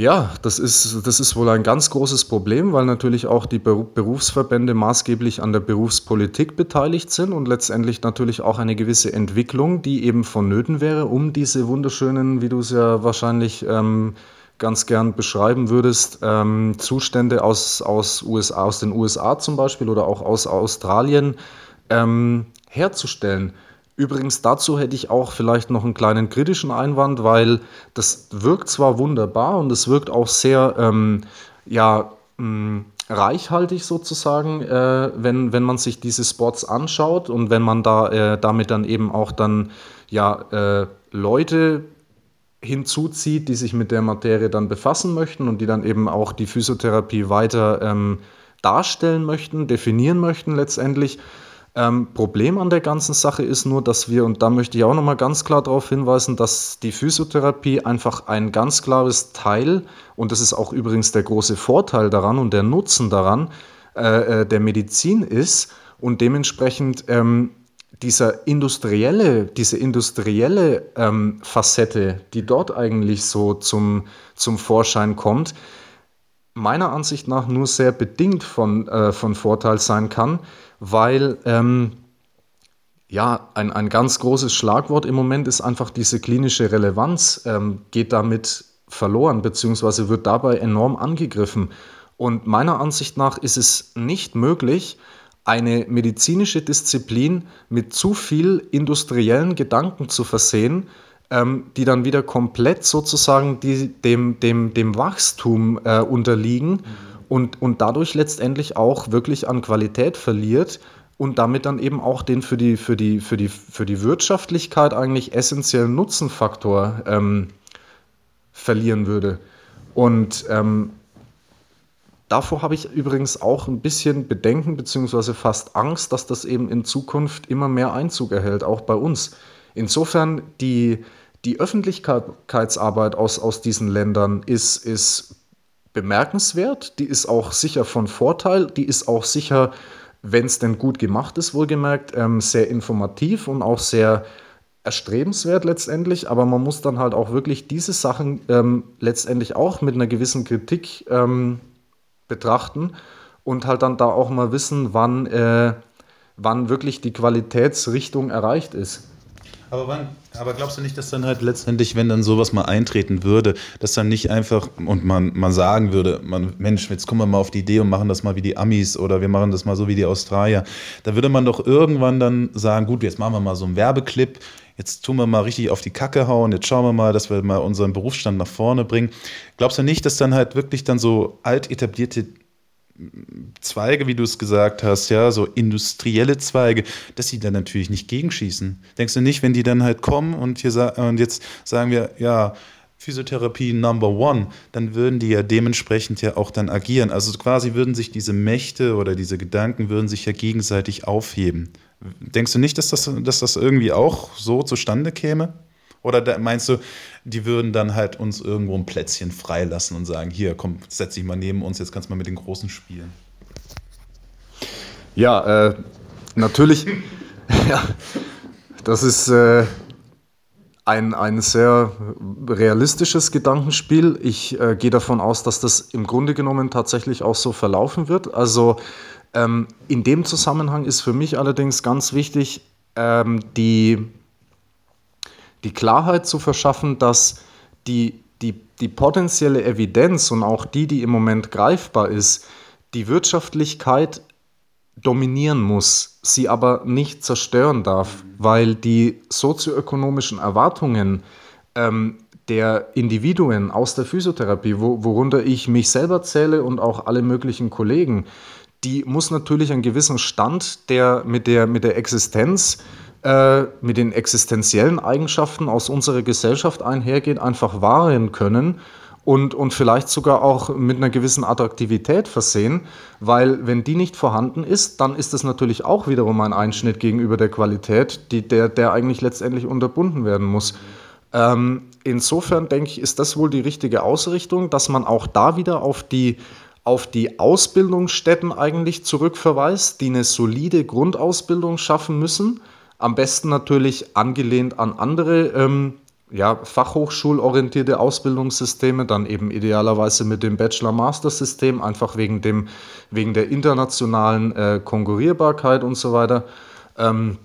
ja, das ist, das ist wohl ein ganz großes Problem, weil natürlich auch die Berufsverbände maßgeblich an der Berufspolitik beteiligt sind und letztendlich natürlich auch eine gewisse Entwicklung, die eben vonnöten wäre, um diese wunderschönen, wie du es ja wahrscheinlich ähm, ganz gern beschreiben würdest, ähm, Zustände aus, aus, USA, aus den USA zum Beispiel oder auch aus Australien ähm, herzustellen. Übrigens dazu hätte ich auch vielleicht noch einen kleinen kritischen Einwand, weil das wirkt zwar wunderbar und es wirkt auch sehr ähm, ja, mh, mm, reichhaltig sozusagen, äh, wenn, wenn man sich diese Spots anschaut und wenn man da äh, damit dann eben auch dann ja äh, Leute hinzuzieht, die sich mit der Materie dann befassen möchten und die dann eben auch die Physiotherapie weiter ähm, darstellen möchten, definieren möchten letztendlich. Ähm, Problem an der ganzen Sache ist nur, dass wir, und da möchte ich auch nochmal ganz klar darauf hinweisen, dass die Physiotherapie einfach ein ganz klares Teil, und das ist auch übrigens der große Vorteil daran und der Nutzen daran, äh, äh, der Medizin ist und dementsprechend ähm, dieser industrielle, diese industrielle ähm, Facette, die dort eigentlich so zum, zum Vorschein kommt, meiner Ansicht nach nur sehr bedingt von, äh, von Vorteil sein kann, weil ähm, ja, ein, ein ganz großes Schlagwort im Moment ist einfach diese klinische Relevanz, ähm, geht damit verloren, beziehungsweise wird dabei enorm angegriffen. Und meiner Ansicht nach ist es nicht möglich, eine medizinische Disziplin mit zu viel industriellen Gedanken zu versehen, ähm, die dann wieder komplett sozusagen die, dem, dem, dem Wachstum äh, unterliegen. Mhm und, und dadurch letztendlich auch wirklich an Qualität verliert und damit dann eben auch den für die, für die, für die, für die Wirtschaftlichkeit eigentlich essentiellen Nutzenfaktor ähm, verlieren würde. Und ähm, davor habe ich übrigens auch ein bisschen Bedenken beziehungsweise fast Angst, dass das eben in Zukunft immer mehr Einzug erhält, auch bei uns. Insofern die, die Öffentlichkeitsarbeit aus, aus diesen Ländern ist, ist bemerkenswert, die ist auch sicher von Vorteil, die ist auch sicher, wenn es denn gut gemacht ist, wohlgemerkt, ähm, sehr informativ und auch sehr erstrebenswert letztendlich, aber man muss dann halt auch wirklich diese Sachen ähm, letztendlich auch mit einer gewissen Kritik ähm, betrachten und halt dann da auch mal wissen, wann, äh, wann wirklich die Qualitätsrichtung erreicht ist. Aber, wann, aber glaubst du nicht, dass dann halt letztendlich, wenn dann sowas mal eintreten würde, dass dann nicht einfach und man, man sagen würde, man, Mensch, jetzt kommen wir mal auf die Idee und machen das mal wie die Amis oder wir machen das mal so wie die Australier. Da würde man doch irgendwann dann sagen, gut, jetzt machen wir mal so einen Werbeclip, jetzt tun wir mal richtig auf die Kacke hauen, jetzt schauen wir mal, dass wir mal unseren Berufsstand nach vorne bringen. Glaubst du nicht, dass dann halt wirklich dann so alt etablierte Zweige, wie du es gesagt hast, ja, so industrielle Zweige, dass sie dann natürlich nicht gegenschießen. Denkst du nicht, wenn die dann halt kommen und, hier und jetzt sagen wir, ja, Physiotherapie Number One, dann würden die ja dementsprechend ja auch dann agieren. Also quasi würden sich diese Mächte oder diese Gedanken würden sich ja gegenseitig aufheben. Denkst du nicht, dass das, dass das irgendwie auch so zustande käme? Oder meinst du, die würden dann halt uns irgendwo ein Plätzchen freilassen und sagen, hier, komm, setz dich mal neben uns, jetzt kannst du mal mit den Großen spielen? Ja, äh, natürlich, ja, das ist äh, ein, ein sehr realistisches Gedankenspiel. Ich äh, gehe davon aus, dass das im Grunde genommen tatsächlich auch so verlaufen wird. Also ähm, in dem Zusammenhang ist für mich allerdings ganz wichtig, ähm, die die Klarheit zu verschaffen, dass die, die, die potenzielle Evidenz und auch die, die im Moment greifbar ist, die Wirtschaftlichkeit dominieren muss, sie aber nicht zerstören darf, weil die sozioökonomischen Erwartungen ähm, der Individuen aus der Physiotherapie, wo, worunter ich mich selber zähle und auch alle möglichen Kollegen, die muss natürlich einen gewissen Stand der mit der, mit der Existenz äh, mit den existenziellen Eigenschaften aus unserer Gesellschaft einhergehen, einfach wahren können und, und vielleicht sogar auch mit einer gewissen Attraktivität versehen, weil wenn die nicht vorhanden ist, dann ist das natürlich auch wiederum ein Einschnitt gegenüber der Qualität, die, der, der eigentlich letztendlich unterbunden werden muss. Ähm, insofern denke ich, ist das wohl die richtige Ausrichtung, dass man auch da wieder auf die auf die Ausbildungsstätten eigentlich zurückverweist, die eine solide Grundausbildung schaffen müssen am besten natürlich angelehnt an andere ähm, ja, fachhochschulorientierte Ausbildungssysteme, dann eben idealerweise mit dem Bachelor-Master-System, einfach wegen, dem, wegen der internationalen äh, Konkurrierbarkeit und so weiter. Ähm,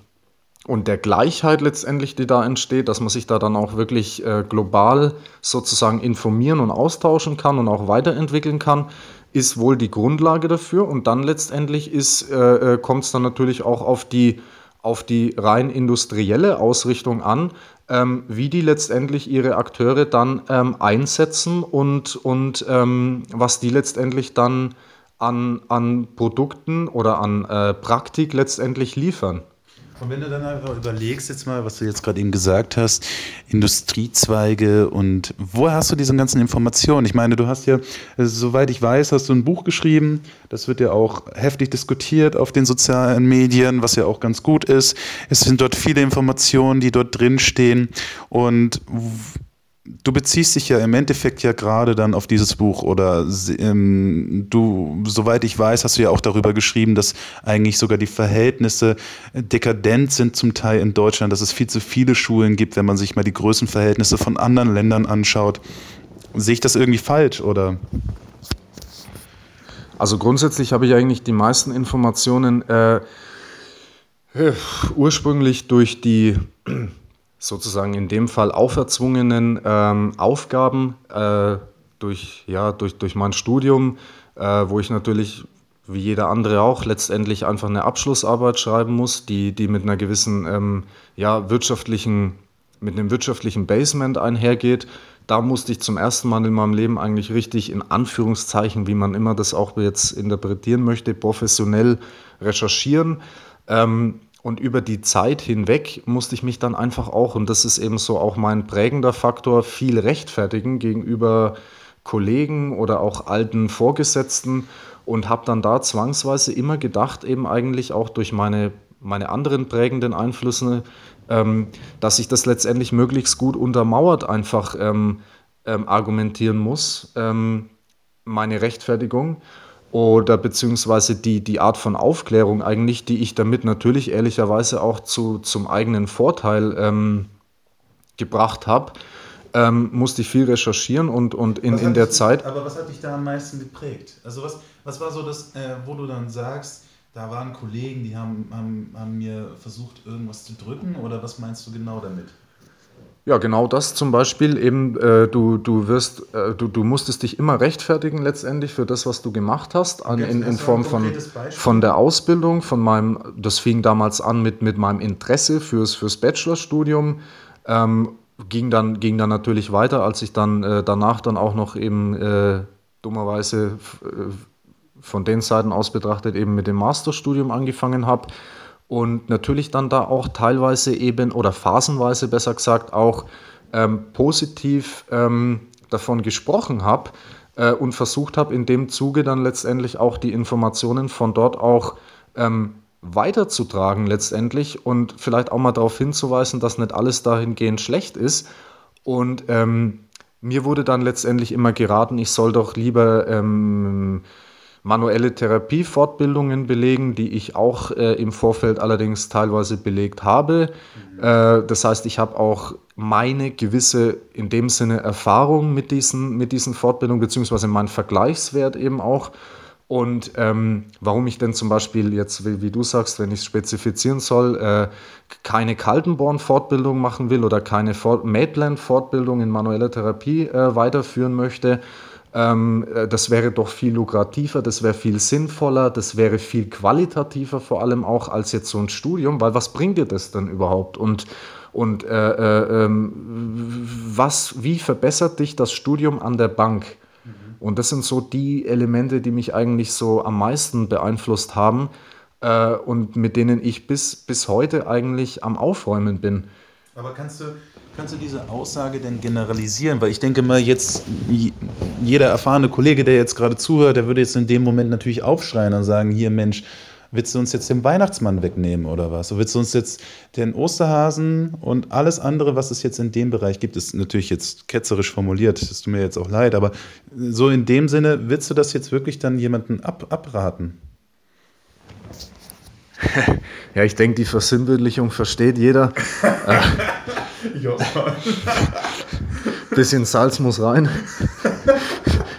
und der Gleichheit letztendlich, die da entsteht, dass man sich da dann auch wirklich äh, global sozusagen informieren und austauschen kann und auch weiterentwickeln kann, ist wohl die Grundlage dafür. Und dann letztendlich äh, äh kommt es dann natürlich auch auf die, auf die rein industrielle Ausrichtung an, ähm, wie die letztendlich ihre Akteure dann ähm, einsetzen und, und ähm, was die letztendlich dann an, an Produkten oder an äh, Praktik letztendlich liefern. Und wenn du dann einfach überlegst, jetzt mal, was du jetzt gerade eben gesagt hast, Industriezweige und woher hast du diese ganzen Informationen? Ich meine, du hast ja, also, soweit ich weiß, hast du ein Buch geschrieben, das wird ja auch heftig diskutiert auf den sozialen Medien, was ja auch ganz gut ist. Es sind dort viele Informationen, die dort drinstehen und du beziehst dich ja im Endeffekt ja gerade dann auf dieses Buch oder ähm, du, soweit ich weiß, hast du ja auch darüber geschrieben, dass eigentlich sogar die Verhältnisse dekadent sind zum Teil in Deutschland, dass es viel zu viele Schulen gibt, wenn man sich mal die Größenverhältnisse von anderen Ländern anschaut. Sehe ich das irgendwie falsch oder? Also grundsätzlich habe ich eigentlich die meisten Informationen äh, ursprünglich durch die sozusagen in dem Fall auferzwungenen ähm, Aufgaben äh, durch, ja, durch, durch mein Studium, äh, wo ich natürlich wie jeder andere auch letztendlich einfach eine Abschlussarbeit schreiben muss, die, die mit einer gewissen ähm, ja, wirtschaftlichen, mit einem wirtschaftlichen Basement einhergeht. Da musste ich zum ersten Mal in meinem Leben eigentlich richtig in Anführungszeichen, wie man immer das auch jetzt interpretieren möchte, professionell recherchieren. Ähm, und über die Zeit hinweg musste ich mich dann einfach auch, und das ist eben so auch mein prägender Faktor, viel rechtfertigen gegenüber Kollegen oder auch alten Vorgesetzten und habe dann da zwangsweise immer gedacht, eben eigentlich auch durch meine, meine anderen prägenden Einflüsse, ähm, dass ich das letztendlich möglichst gut untermauert einfach ähm, ähm, argumentieren muss, ähm, meine Rechtfertigung oder beziehungsweise die, die Art von Aufklärung eigentlich, die ich damit natürlich ehrlicherweise auch zu, zum eigenen Vorteil ähm, gebracht habe, ähm, musste ich viel recherchieren und, und in, in der dich, Zeit. Aber was hat dich da am meisten geprägt? Also was, was war so das, äh, wo du dann sagst, da waren Kollegen, die haben, haben, haben mir versucht, irgendwas zu drücken oder was meinst du genau damit? Ja, genau das zum Beispiel. Eben, äh, du, du wirst, äh, du, du musstest dich immer rechtfertigen letztendlich für das, was du gemacht hast, an, in, in Form von, von der Ausbildung, von meinem, das fing damals an mit, mit meinem Interesse fürs, fürs Bachelorstudium. Ähm, ging, dann, ging dann natürlich weiter, als ich dann äh, danach dann auch noch eben äh, dummerweise äh, von den Seiten aus betrachtet eben mit dem Masterstudium angefangen habe und natürlich dann da auch teilweise eben oder phasenweise besser gesagt auch ähm, positiv ähm, davon gesprochen habe äh, und versucht habe, in dem Zuge dann letztendlich auch die Informationen von dort auch ähm, weiterzutragen letztendlich und vielleicht auch mal darauf hinzuweisen, dass nicht alles dahingehend schlecht ist. Und ähm, mir wurde dann letztendlich immer geraten, ich soll doch lieber ähm, manuelle Therapiefortbildungen belegen, die ich auch äh, im Vorfeld allerdings teilweise belegt habe. Mhm. Äh, das heißt, ich habe auch meine gewisse, in dem Sinne, Erfahrung mit diesen, mit diesen Fortbildungen, beziehungsweise meinen Vergleichswert eben auch. Und ähm, warum ich denn zum Beispiel jetzt, wie, wie du sagst, wenn ich es spezifizieren soll, äh, keine Kaltenborn-Fortbildung machen will oder keine Maitland-Fortbildung in manueller Therapie äh, weiterführen möchte, ähm, äh, das wäre doch viel lukrativer, das wäre viel sinnvoller, das wäre viel qualitativer vor allem auch als jetzt so ein Studium, weil was bringt dir das denn überhaupt? Und, und äh, äh, ähm, was, wie verbessert dich das Studium an der Bank? Mhm. Und das sind so die Elemente, die mich eigentlich so am meisten beeinflusst haben äh, und mit denen ich bis, bis heute eigentlich am Aufräumen bin. Aber kannst du, Kannst du diese Aussage denn generalisieren? Weil ich denke mal, jetzt jeder erfahrene Kollege, der jetzt gerade zuhört, der würde jetzt in dem Moment natürlich aufschreien und sagen: Hier, Mensch, willst du uns jetzt den Weihnachtsmann wegnehmen oder was? Willst du uns jetzt den Osterhasen und alles andere, was es jetzt in dem Bereich gibt, ist natürlich jetzt ketzerisch formuliert, das tut mir jetzt auch leid, aber so in dem Sinne, willst du das jetzt wirklich dann jemandem ab, abraten? Ja, ich denke, die Versinnbildlichung versteht jeder. Ich hoffe mal. Bisschen Salz muss rein.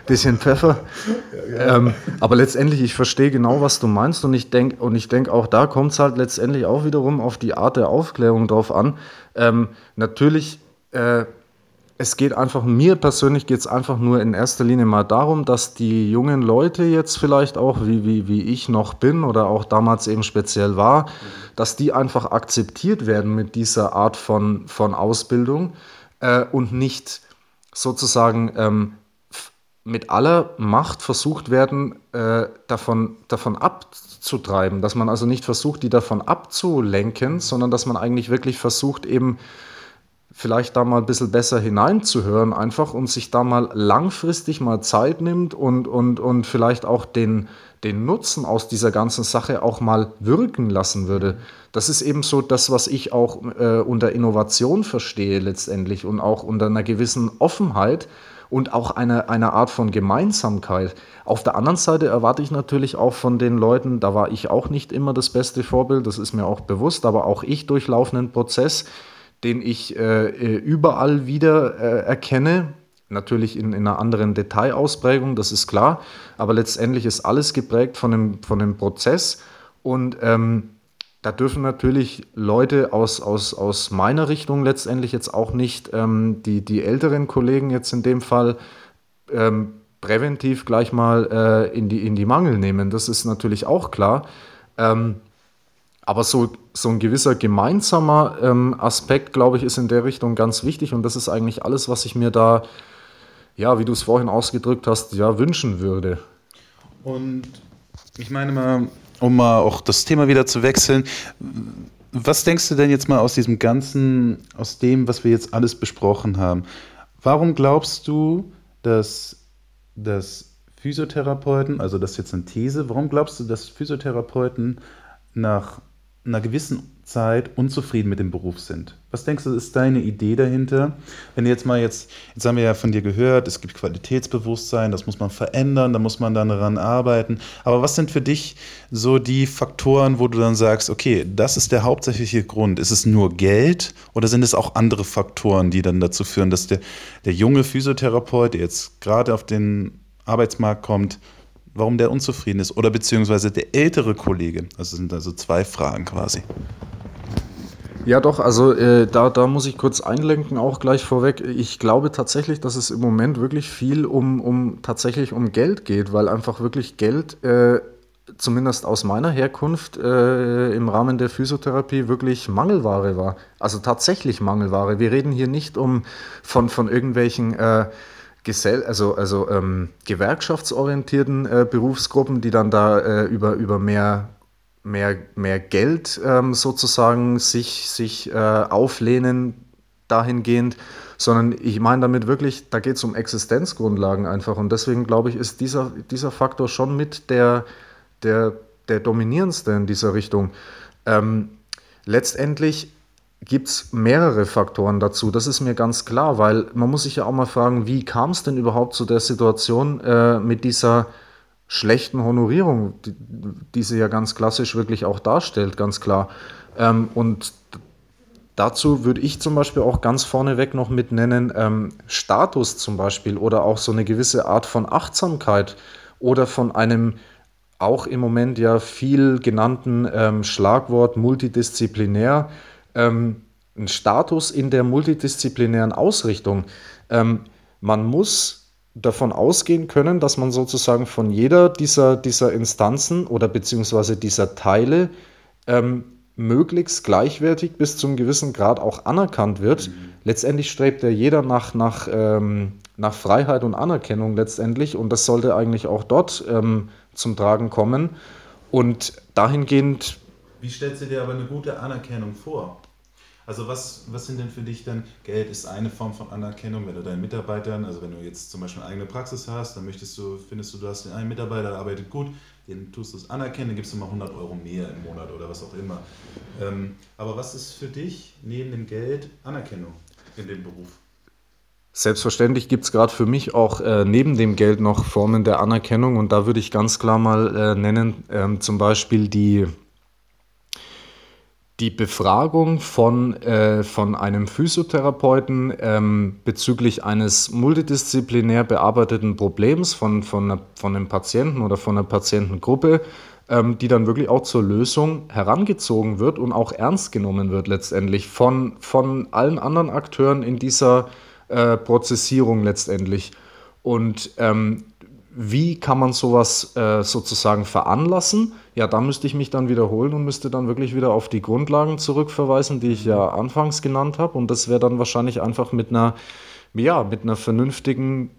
Bisschen Pfeffer. Ähm, aber letztendlich, ich verstehe genau, was du meinst und ich denke, und ich denke, auch da kommt es halt letztendlich auch wiederum auf die Art der Aufklärung drauf an. Ähm, natürlich, äh, es geht einfach, mir persönlich geht es einfach nur in erster Linie mal darum, dass die jungen Leute jetzt vielleicht auch, wie, wie, wie ich noch bin oder auch damals eben speziell war, dass die einfach akzeptiert werden mit dieser Art von, von Ausbildung äh, und nicht sozusagen ähm, mit aller Macht versucht werden, äh, davon, davon abzutreiben. Dass man also nicht versucht, die davon abzulenken, sondern dass man eigentlich wirklich versucht, eben vielleicht da mal ein bisschen besser hineinzuhören einfach und sich da mal langfristig mal Zeit nimmt und, und, und vielleicht auch den, den Nutzen aus dieser ganzen Sache auch mal wirken lassen würde. Das ist eben so das, was ich auch äh, unter Innovation verstehe letztendlich und auch unter einer gewissen Offenheit und auch eine, eine Art von Gemeinsamkeit. Auf der anderen Seite erwarte ich natürlich auch von den Leuten, da war ich auch nicht immer das beste Vorbild, das ist mir auch bewusst, aber auch ich durchlaufe einen Prozess, den ich äh, äh, überall wieder äh, erkenne. Natürlich in, in, einer anderen Detailausprägung, das ist klar, aber letztendlich ist alles geprägt von dem, von dem Prozess und ähm, da dürfen natürlich Leute aus, aus, aus meiner Richtung letztendlich jetzt auch nicht ähm, die, die älteren Kollegen jetzt in dem Fall ähm, präventiv gleich mal äh, in, die, in die Mangel nehmen. Das ist natürlich auch klar. Ähm, aber so, so ein gewisser gemeinsamer ähm, Aspekt, glaube ich, ist in der Richtung ganz wichtig und das ist eigentlich alles, was ich mir da, ja, wie du es vorhin ausgedrückt hast, ja, wünschen würde. Und ich meine mal, um mal auch das Thema wieder zu wechseln, was denkst du denn jetzt mal aus diesem ganzen, aus dem, was wir jetzt alles besprochen haben? Warum glaubst du, dass, dass Physiotherapeuten, also das ist jetzt eine These, warum glaubst du, dass Physiotherapeuten nach einer gewissen Zeit unzufrieden mit dem Beruf sind. Was denkst du, ist deine Idee dahinter? Wenn jetzt mal jetzt, jetzt haben wir ja von dir gehört, es gibt Qualitätsbewusstsein, das muss man verändern, da muss man dann daran arbeiten. Aber was sind für dich so die Faktoren, wo du dann sagst, okay, das ist der hauptsächliche Grund? Ist es nur Geld oder sind es auch andere Faktoren, die dann dazu führen, dass der, der junge Physiotherapeut, der jetzt gerade auf den Arbeitsmarkt kommt, warum der unzufrieden ist oder beziehungsweise der ältere Kollege. Also sind also zwei Fragen quasi. Ja, doch, also äh, da, da muss ich kurz einlenken, auch gleich vorweg. Ich glaube tatsächlich, dass es im Moment wirklich viel um, um tatsächlich um Geld geht, weil einfach wirklich Geld, äh, zumindest aus meiner Herkunft, äh, im Rahmen der Physiotherapie wirklich Mangelware war. Also tatsächlich Mangelware. Wir reden hier nicht um von, von irgendwelchen äh, Gesell also, also ähm, gewerkschaftsorientierten äh, Berufsgruppen, die dann da äh, über, über mehr, mehr, mehr Geld ähm, sozusagen sich, sich äh, auflehnen dahingehend, sondern ich meine damit wirklich, da geht es um Existenzgrundlagen einfach und deswegen glaube ich, ist dieser, dieser Faktor schon mit der, der, der dominierendste in dieser Richtung. Ähm, letztendlich gibt es mehrere Faktoren dazu. Das ist mir ganz klar, weil man muss sich ja auch mal fragen, wie kam es denn überhaupt zu der Situation äh, mit dieser schlechten Honorierung, die, die, sie ja ganz klassisch wirklich auch darstellt, ganz klar. Ähm, und dazu würde ich zum Beispiel auch ganz vorneweg noch mit nennen, ähm, Status zum Beispiel oder auch so eine gewisse Art von Achtsamkeit oder von einem auch im Moment ja viel genannten ähm, Schlagwort multidisziplinär ähm, einen Status in der multidisziplinären Ausrichtung. Ähm, man muss davon ausgehen können, dass man sozusagen von jeder dieser, dieser Instanzen oder beziehungsweise dieser Teile ähm, möglichst gleichwertig bis zum gewissen Grad auch anerkannt wird. Mhm. Letztendlich strebt ja jeder nach, nach, ähm, nach Freiheit und Anerkennung letztendlich und das sollte eigentlich auch dort ähm, zum Tragen kommen. Und dahingehend. Wie stellst du dir aber eine gute Anerkennung vor? Also was, was sind denn für dich dann, Geld ist eine Form von Anerkennung, wenn du deinen Mitarbeitern, also wenn du jetzt zum Beispiel eine eigene Praxis hast, dann möchtest du, findest du, du hast einen Mitarbeiter, der arbeitet gut, den tust du es anerkennen, dann gibst du mal 100 Euro mehr im Monat oder was auch immer. Ähm, aber was ist für dich neben dem Geld Anerkennung in dem Beruf? Selbstverständlich gibt es gerade für mich auch äh, neben dem Geld noch Formen der Anerkennung und da würde ich ganz klar mal äh, nennen, ähm, zum Beispiel die die Befragung von, äh, von einem Physiotherapeuten ähm, bezüglich eines multidisziplinär bearbeiteten Problems von, von, einer, von einem Patienten oder von einer Patientengruppe, ähm, die dann wirklich auch zur Lösung herangezogen wird und auch ernst genommen wird letztendlich von, von allen anderen Akteuren in dieser äh, Prozessierung letztendlich. Und ähm, wie kann man sowas äh, sozusagen veranlassen? Ja, da müsste ich mich dann wiederholen und müsste dann wirklich wieder auf die Grundlagen zurückverweisen, die ich ja anfangs genannt habe. Und das wäre dann wahrscheinlich einfach mit einer, ja, mit einer vernünftigen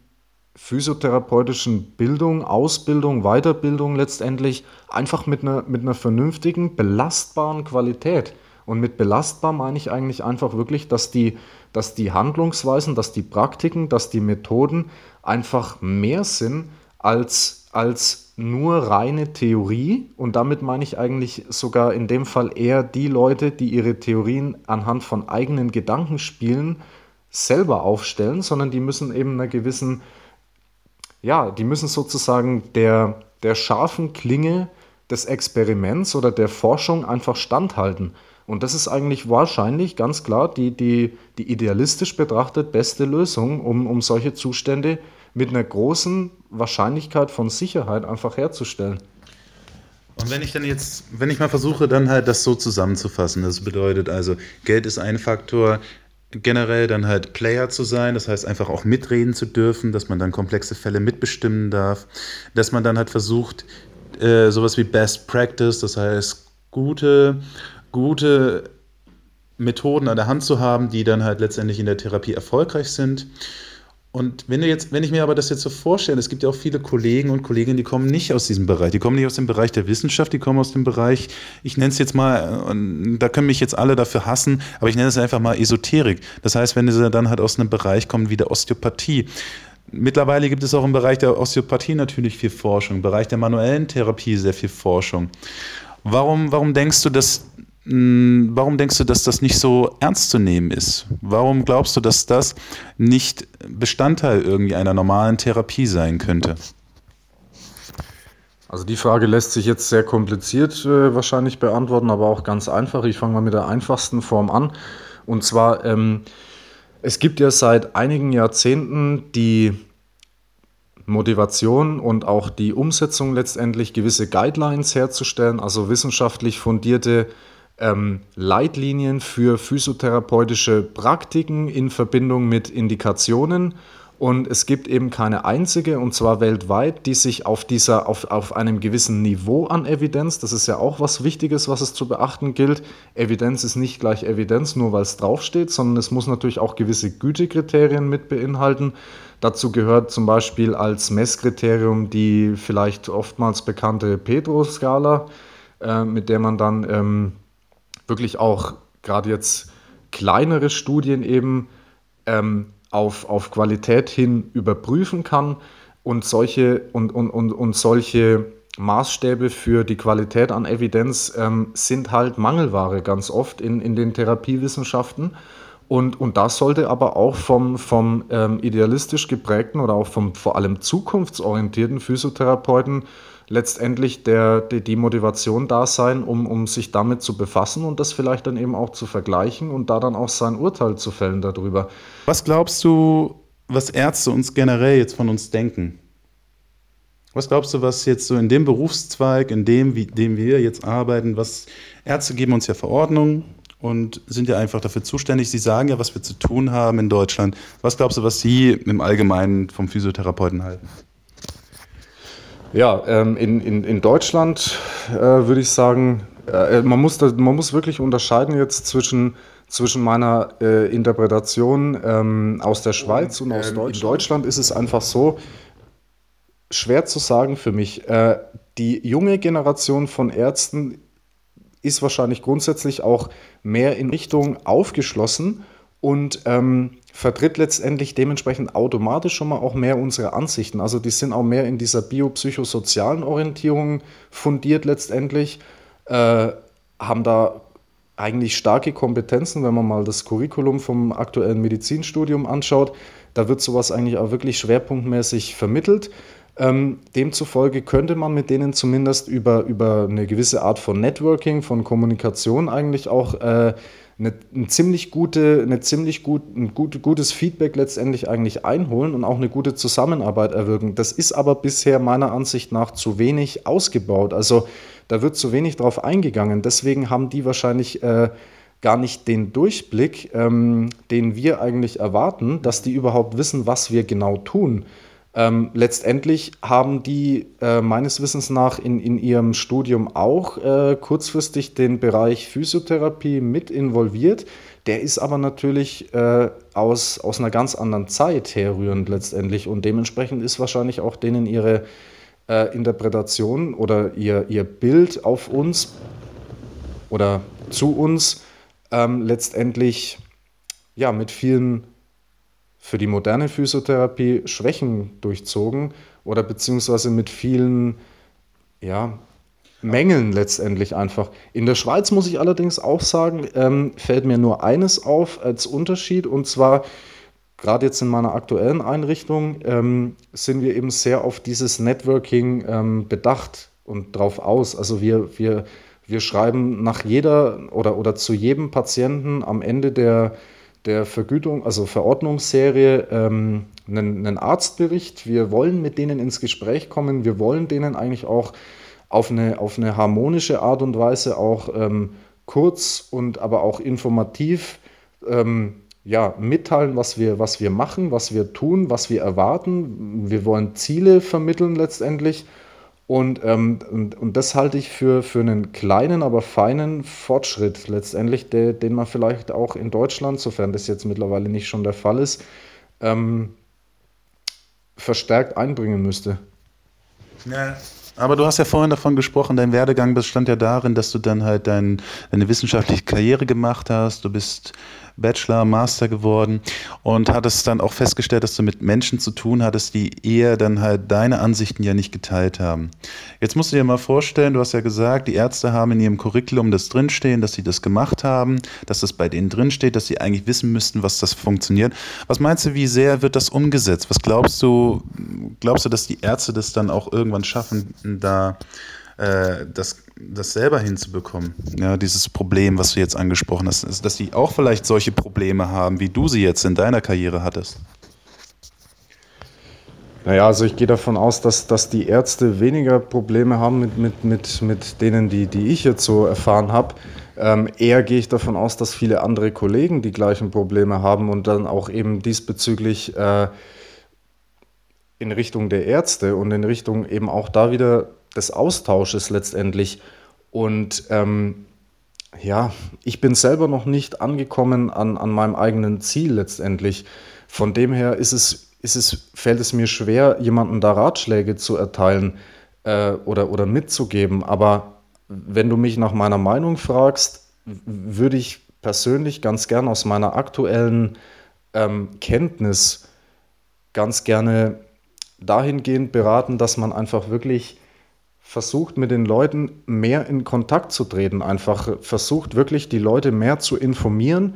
physiotherapeutischen Bildung, Ausbildung, Weiterbildung letztendlich, einfach mit einer, mit einer vernünftigen, belastbaren Qualität. Und mit belastbar meine ich eigentlich einfach wirklich, dass die, dass die Handlungsweisen, dass die Praktiken, dass die Methoden einfach mehr sind als, als nur reine Theorie. Und damit meine ich eigentlich sogar in dem Fall eher die Leute, die ihre Theorien anhand von eigenen Gedankenspielen selber aufstellen, sondern die müssen eben einer gewissen, ja, die müssen sozusagen der, der scharfen Klinge des Experiments oder der Forschung einfach standhalten. Und das ist eigentlich wahrscheinlich ganz klar die, die, die idealistisch betrachtet beste Lösung, um, um solche Zustände mit einer großen Wahrscheinlichkeit von Sicherheit einfach herzustellen. Und wenn ich dann jetzt, wenn ich mal versuche, dann halt das so zusammenzufassen, das bedeutet also, Geld ist ein Faktor, generell dann halt Player zu sein, das heißt einfach auch mitreden zu dürfen, dass man dann komplexe Fälle mitbestimmen darf, dass man dann halt versucht, äh, sowas wie Best Practice, das heißt gute, gute Methoden an der Hand zu haben, die dann halt letztendlich in der Therapie erfolgreich sind und wenn, du jetzt, wenn ich mir aber das jetzt so vorstelle, es gibt ja auch viele Kollegen und Kolleginnen, die kommen nicht aus diesem Bereich, die kommen nicht aus dem Bereich der Wissenschaft, die kommen aus dem Bereich, ich nenne es jetzt mal, und da können mich jetzt alle dafür hassen, aber ich nenne es einfach mal Esoterik. Das heißt, wenn sie dann halt aus einem Bereich kommen wie der Osteopathie, Mittlerweile gibt es auch im Bereich der Osteopathie natürlich viel Forschung, im Bereich der manuellen Therapie sehr viel Forschung. Warum, warum denkst du, dass warum denkst du, dass das nicht so ernst zu nehmen ist? Warum glaubst du, dass das nicht Bestandteil irgendwie einer normalen Therapie sein könnte? Also die Frage lässt sich jetzt sehr kompliziert äh, wahrscheinlich beantworten, aber auch ganz einfach. Ich fange mal mit der einfachsten Form an. Und zwar, ähm, es gibt ja seit einigen Jahrzehnten die Motivation und auch die Umsetzung letztendlich gewisse Guidelines herzustellen, also wissenschaftlich fundierte ähm, Leitlinien für physiotherapeutische Praktiken in Verbindung mit Indikationen. Und es gibt eben keine einzige, und zwar weltweit, die sich auf, dieser, auf, auf einem gewissen Niveau an Evidenz, das ist ja auch was Wichtiges, was es zu beachten gilt. Evidenz ist nicht gleich Evidenz, nur weil es draufsteht, sondern es muss natürlich auch gewisse Gütekriterien mit beinhalten. Dazu gehört zum Beispiel als Messkriterium die vielleicht oftmals bekannte Pedro-Skala, äh, mit der man dann ähm, wirklich auch gerade jetzt kleinere Studien eben ähm, auf, auf Qualität hin überprüfen kann und solche, und, und, und, und solche Maßstäbe für die Qualität an Evidenz ähm, sind halt Mangelware ganz oft in, in den Therapiewissenschaften. Und, und das sollte aber auch vom, vom ähm, idealistisch geprägten oder auch vom vor allem zukunftsorientierten Physiotherapeuten letztendlich der, die, die Motivation da sein, um, um sich damit zu befassen und das vielleicht dann eben auch zu vergleichen und da dann auch sein Urteil zu fällen darüber. Was glaubst du, was Ärzte uns generell jetzt von uns denken? Was glaubst du, was jetzt so in dem Berufszweig, in dem, wie, dem wir jetzt arbeiten, was Ärzte geben uns ja Verordnungen und sind ja einfach dafür zuständig. Sie sagen ja, was wir zu tun haben in Deutschland. Was glaubst du, was Sie im Allgemeinen vom Physiotherapeuten halten? Ja, ähm, in, in, in Deutschland äh, würde ich sagen, äh, man, muss da, man muss wirklich unterscheiden jetzt zwischen, zwischen meiner äh, Interpretation ähm, aus der Schweiz und, und aus ähm, Deutschland. In Deutschland ist es einfach so, schwer zu sagen für mich. Äh, die junge Generation von Ärzten ist wahrscheinlich grundsätzlich auch mehr in Richtung aufgeschlossen und ähm, vertritt letztendlich dementsprechend automatisch schon mal auch mehr unsere Ansichten. Also die sind auch mehr in dieser biopsychosozialen Orientierung fundiert letztendlich, äh, haben da eigentlich starke Kompetenzen, wenn man mal das Curriculum vom aktuellen Medizinstudium anschaut. Da wird sowas eigentlich auch wirklich schwerpunktmäßig vermittelt. Ähm, demzufolge könnte man mit denen zumindest über, über eine gewisse Art von Networking, von Kommunikation eigentlich auch äh, eine, eine, ziemlich gute, eine ziemlich gut, ein gut, gutes Feedback letztendlich eigentlich einholen und auch eine gute Zusammenarbeit erwirken. Das ist aber bisher meiner Ansicht nach zu wenig ausgebaut. Also da wird zu wenig drauf eingegangen. Deswegen haben die wahrscheinlich äh, gar nicht den Durchblick, ähm, den wir eigentlich erwarten, dass die überhaupt wissen, was wir genau tun. Ähm, letztendlich haben die äh, meines Wissens nach in, in ihrem Studium auch äh, kurzfristig den Bereich Physiotherapie mit involviert. Der ist aber natürlich äh, aus, aus einer ganz anderen Zeit herrührend letztendlich und dementsprechend ist wahrscheinlich auch denen ihre äh, Interpretation oder ihr, ihr Bild auf uns oder zu uns ähm, letztendlich ja, mit vielen für die moderne Physiotherapie Schwächen durchzogen oder beziehungsweise mit vielen ja, Mängeln letztendlich einfach. In der Schweiz muss ich allerdings auch sagen, ähm, fällt mir nur eines auf als Unterschied und zwar gerade jetzt in meiner aktuellen Einrichtung ähm, sind wir eben sehr auf dieses Networking ähm, bedacht und drauf aus. Also wir, wir, wir schreiben nach jeder oder, oder zu jedem Patienten am Ende der der Vergütung, also Verordnungsserie, ähm, einen, einen Arztbericht. Wir wollen mit denen ins Gespräch kommen. Wir wollen denen eigentlich auch auf eine, auf eine harmonische Art und Weise auch ähm, kurz und aber auch informativ ähm, ja, mitteilen, was wir, was wir machen, was wir tun, was wir erwarten. Wir wollen Ziele vermitteln letztendlich und, ähm, und, und das halte ich für, für einen kleinen, aber feinen Fortschritt letztendlich, der, den man vielleicht auch in Deutschland, sofern das jetzt mittlerweile nicht schon der Fall ist, ähm, verstärkt einbringen müsste. Ja. Aber du hast ja vorhin davon gesprochen, dein Werdegang bestand ja darin, dass du dann halt dein, deine wissenschaftliche Karriere gemacht hast. Du bist Bachelor, Master geworden und hattest dann auch festgestellt, dass du mit Menschen zu tun hattest, die eher dann halt deine Ansichten ja nicht geteilt haben. Jetzt musst du dir mal vorstellen, du hast ja gesagt, die Ärzte haben in ihrem Curriculum das drinstehen, dass sie das gemacht haben, dass das bei denen drinsteht, dass sie eigentlich wissen müssten, was das funktioniert. Was meinst du, wie sehr wird das umgesetzt? Was glaubst du, glaubst du, dass die Ärzte das dann auch irgendwann schaffen, da äh, das, das selber hinzubekommen. Ja, dieses Problem, was du jetzt angesprochen hast, ist, dass sie auch vielleicht solche Probleme haben, wie du sie jetzt in deiner Karriere hattest. Naja, also ich gehe davon aus, dass, dass die Ärzte weniger Probleme haben mit, mit, mit, mit denen, die, die ich jetzt so erfahren habe. Ähm, eher gehe ich davon aus, dass viele andere Kollegen die gleichen Probleme haben und dann auch eben diesbezüglich äh, in Richtung der Ärzte und in Richtung eben auch da wieder des Austausches letztendlich. Und ähm, ja, ich bin selber noch nicht angekommen an, an meinem eigenen Ziel letztendlich. Von dem her ist es, ist es, fällt es mir schwer, jemandem da Ratschläge zu erteilen äh, oder, oder mitzugeben. Aber wenn du mich nach meiner Meinung fragst, würde ich persönlich ganz gern aus meiner aktuellen ähm, Kenntnis ganz gerne dahingehend beraten, dass man einfach wirklich versucht mit den Leuten mehr in Kontakt zu treten, einfach versucht wirklich die Leute mehr zu informieren.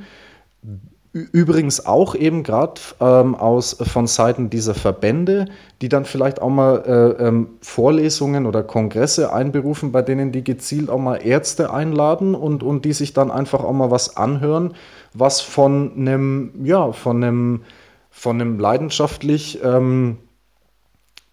Übrigens auch eben gerade ähm, aus von Seiten dieser Verbände, die dann vielleicht auch mal äh, ähm, Vorlesungen oder Kongresse einberufen, bei denen die gezielt auch mal Ärzte einladen und, und die sich dann einfach auch mal was anhören, was von einem, ja, von einem, von einem leidenschaftlich ähm,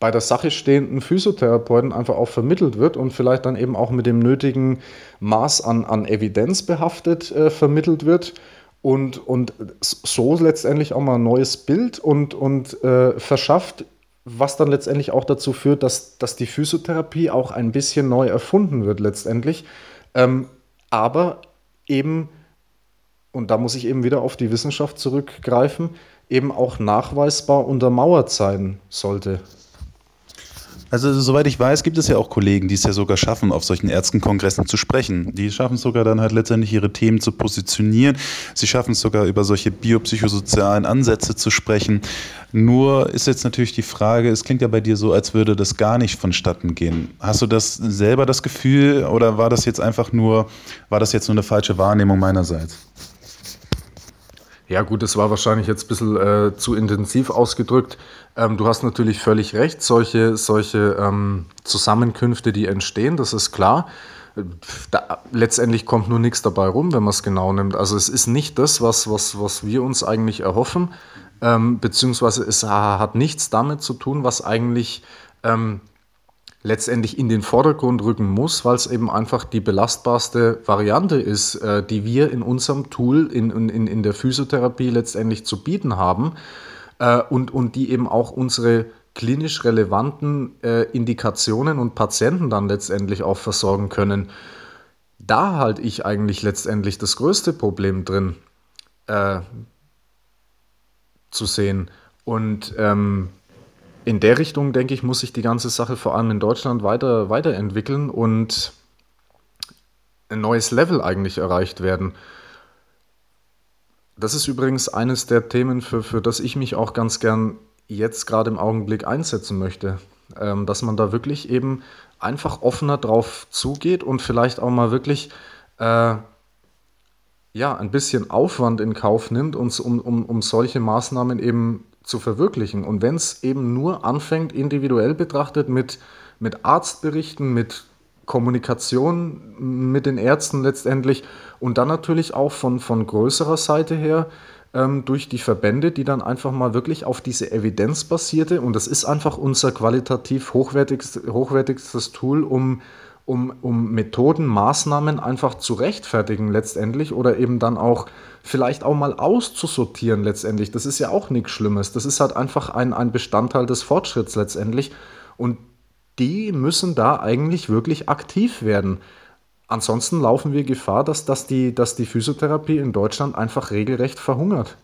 bei der Sache stehenden Physiotherapeuten einfach auch vermittelt wird und vielleicht dann eben auch mit dem nötigen Maß an, an Evidenz behaftet äh, vermittelt wird und, und so letztendlich auch mal ein neues Bild und, und äh, verschafft, was dann letztendlich auch dazu führt, dass, dass die Physiotherapie auch ein bisschen neu erfunden wird letztendlich. Ähm, aber eben, und da muss ich eben wieder auf die Wissenschaft zurückgreifen, eben auch nachweisbar untermauert sein sollte. Also soweit ich weiß, gibt es ja auch Kollegen, die es ja sogar schaffen, auf solchen Ärztenkongressen zu sprechen. Die schaffen es sogar dann halt letztendlich ihre Themen zu positionieren. Sie schaffen es sogar über solche biopsychosozialen Ansätze zu sprechen. Nur ist jetzt natürlich die Frage, es klingt ja bei dir so, als würde das gar nicht vonstatten gehen. Hast du das selber das Gefühl oder war das jetzt einfach nur, war das jetzt nur eine falsche Wahrnehmung meinerseits? Ja gut, das war wahrscheinlich jetzt ein bisschen äh, zu intensiv ausgedrückt. Ähm, du hast natürlich völlig recht, solche, solche ähm, Zusammenkünfte, die entstehen, das ist klar. Da, letztendlich kommt nur nichts dabei rum, wenn man es genau nimmt. Also es ist nicht das, was, was, was wir uns eigentlich erhoffen, ähm, beziehungsweise es hat nichts damit zu tun, was eigentlich ähm, letztendlich in den Vordergrund rücken muss, weil es eben einfach die belastbarste Variante ist, äh, die wir in unserem Tool, in, in, in der Physiotherapie letztendlich zu bieten haben äh, und, und die eben auch unsere klinisch relevanten äh, Indikationen und Patienten dann letztendlich auch versorgen können. Da halte ich eigentlich letztendlich das größte Problem drin äh, zu sehen. Und ähm, in der Richtung, denke ich, muss sich die ganze Sache vor allem in Deutschland weiter, weiterentwickeln und ein neues Level eigentlich erreicht werden. Das ist übrigens eines der Themen, für, für das ich mich auch ganz gern jetzt gerade im Augenblick einsetzen möchte. Ähm, dass man da wirklich eben einfach offener drauf zugeht und vielleicht auch mal wirklich äh, ja, ein bisschen Aufwand in Kauf nimmt, um, um, um solche Maßnahmen eben zu verwirklichen. Und wenn es eben nur anfängt, individuell betrachtet, mit, mit Arztberichten, mit Kommunikation mit den Ärzten letztendlich und dann natürlich auch von, von größerer Seite her ähm, durch die Verbände, die dann einfach mal wirklich auf diese evidenzbasierte, und das ist einfach unser qualitativ hochwertigstes, hochwertigstes Tool, um um, um Methoden, Maßnahmen einfach zu rechtfertigen letztendlich oder eben dann auch vielleicht auch mal auszusortieren letztendlich. Das ist ja auch nichts Schlimmes. Das ist halt einfach ein, ein Bestandteil des Fortschritts letztendlich. Und die müssen da eigentlich wirklich aktiv werden. Ansonsten laufen wir Gefahr, dass, dass, die, dass die Physiotherapie in Deutschland einfach regelrecht verhungert.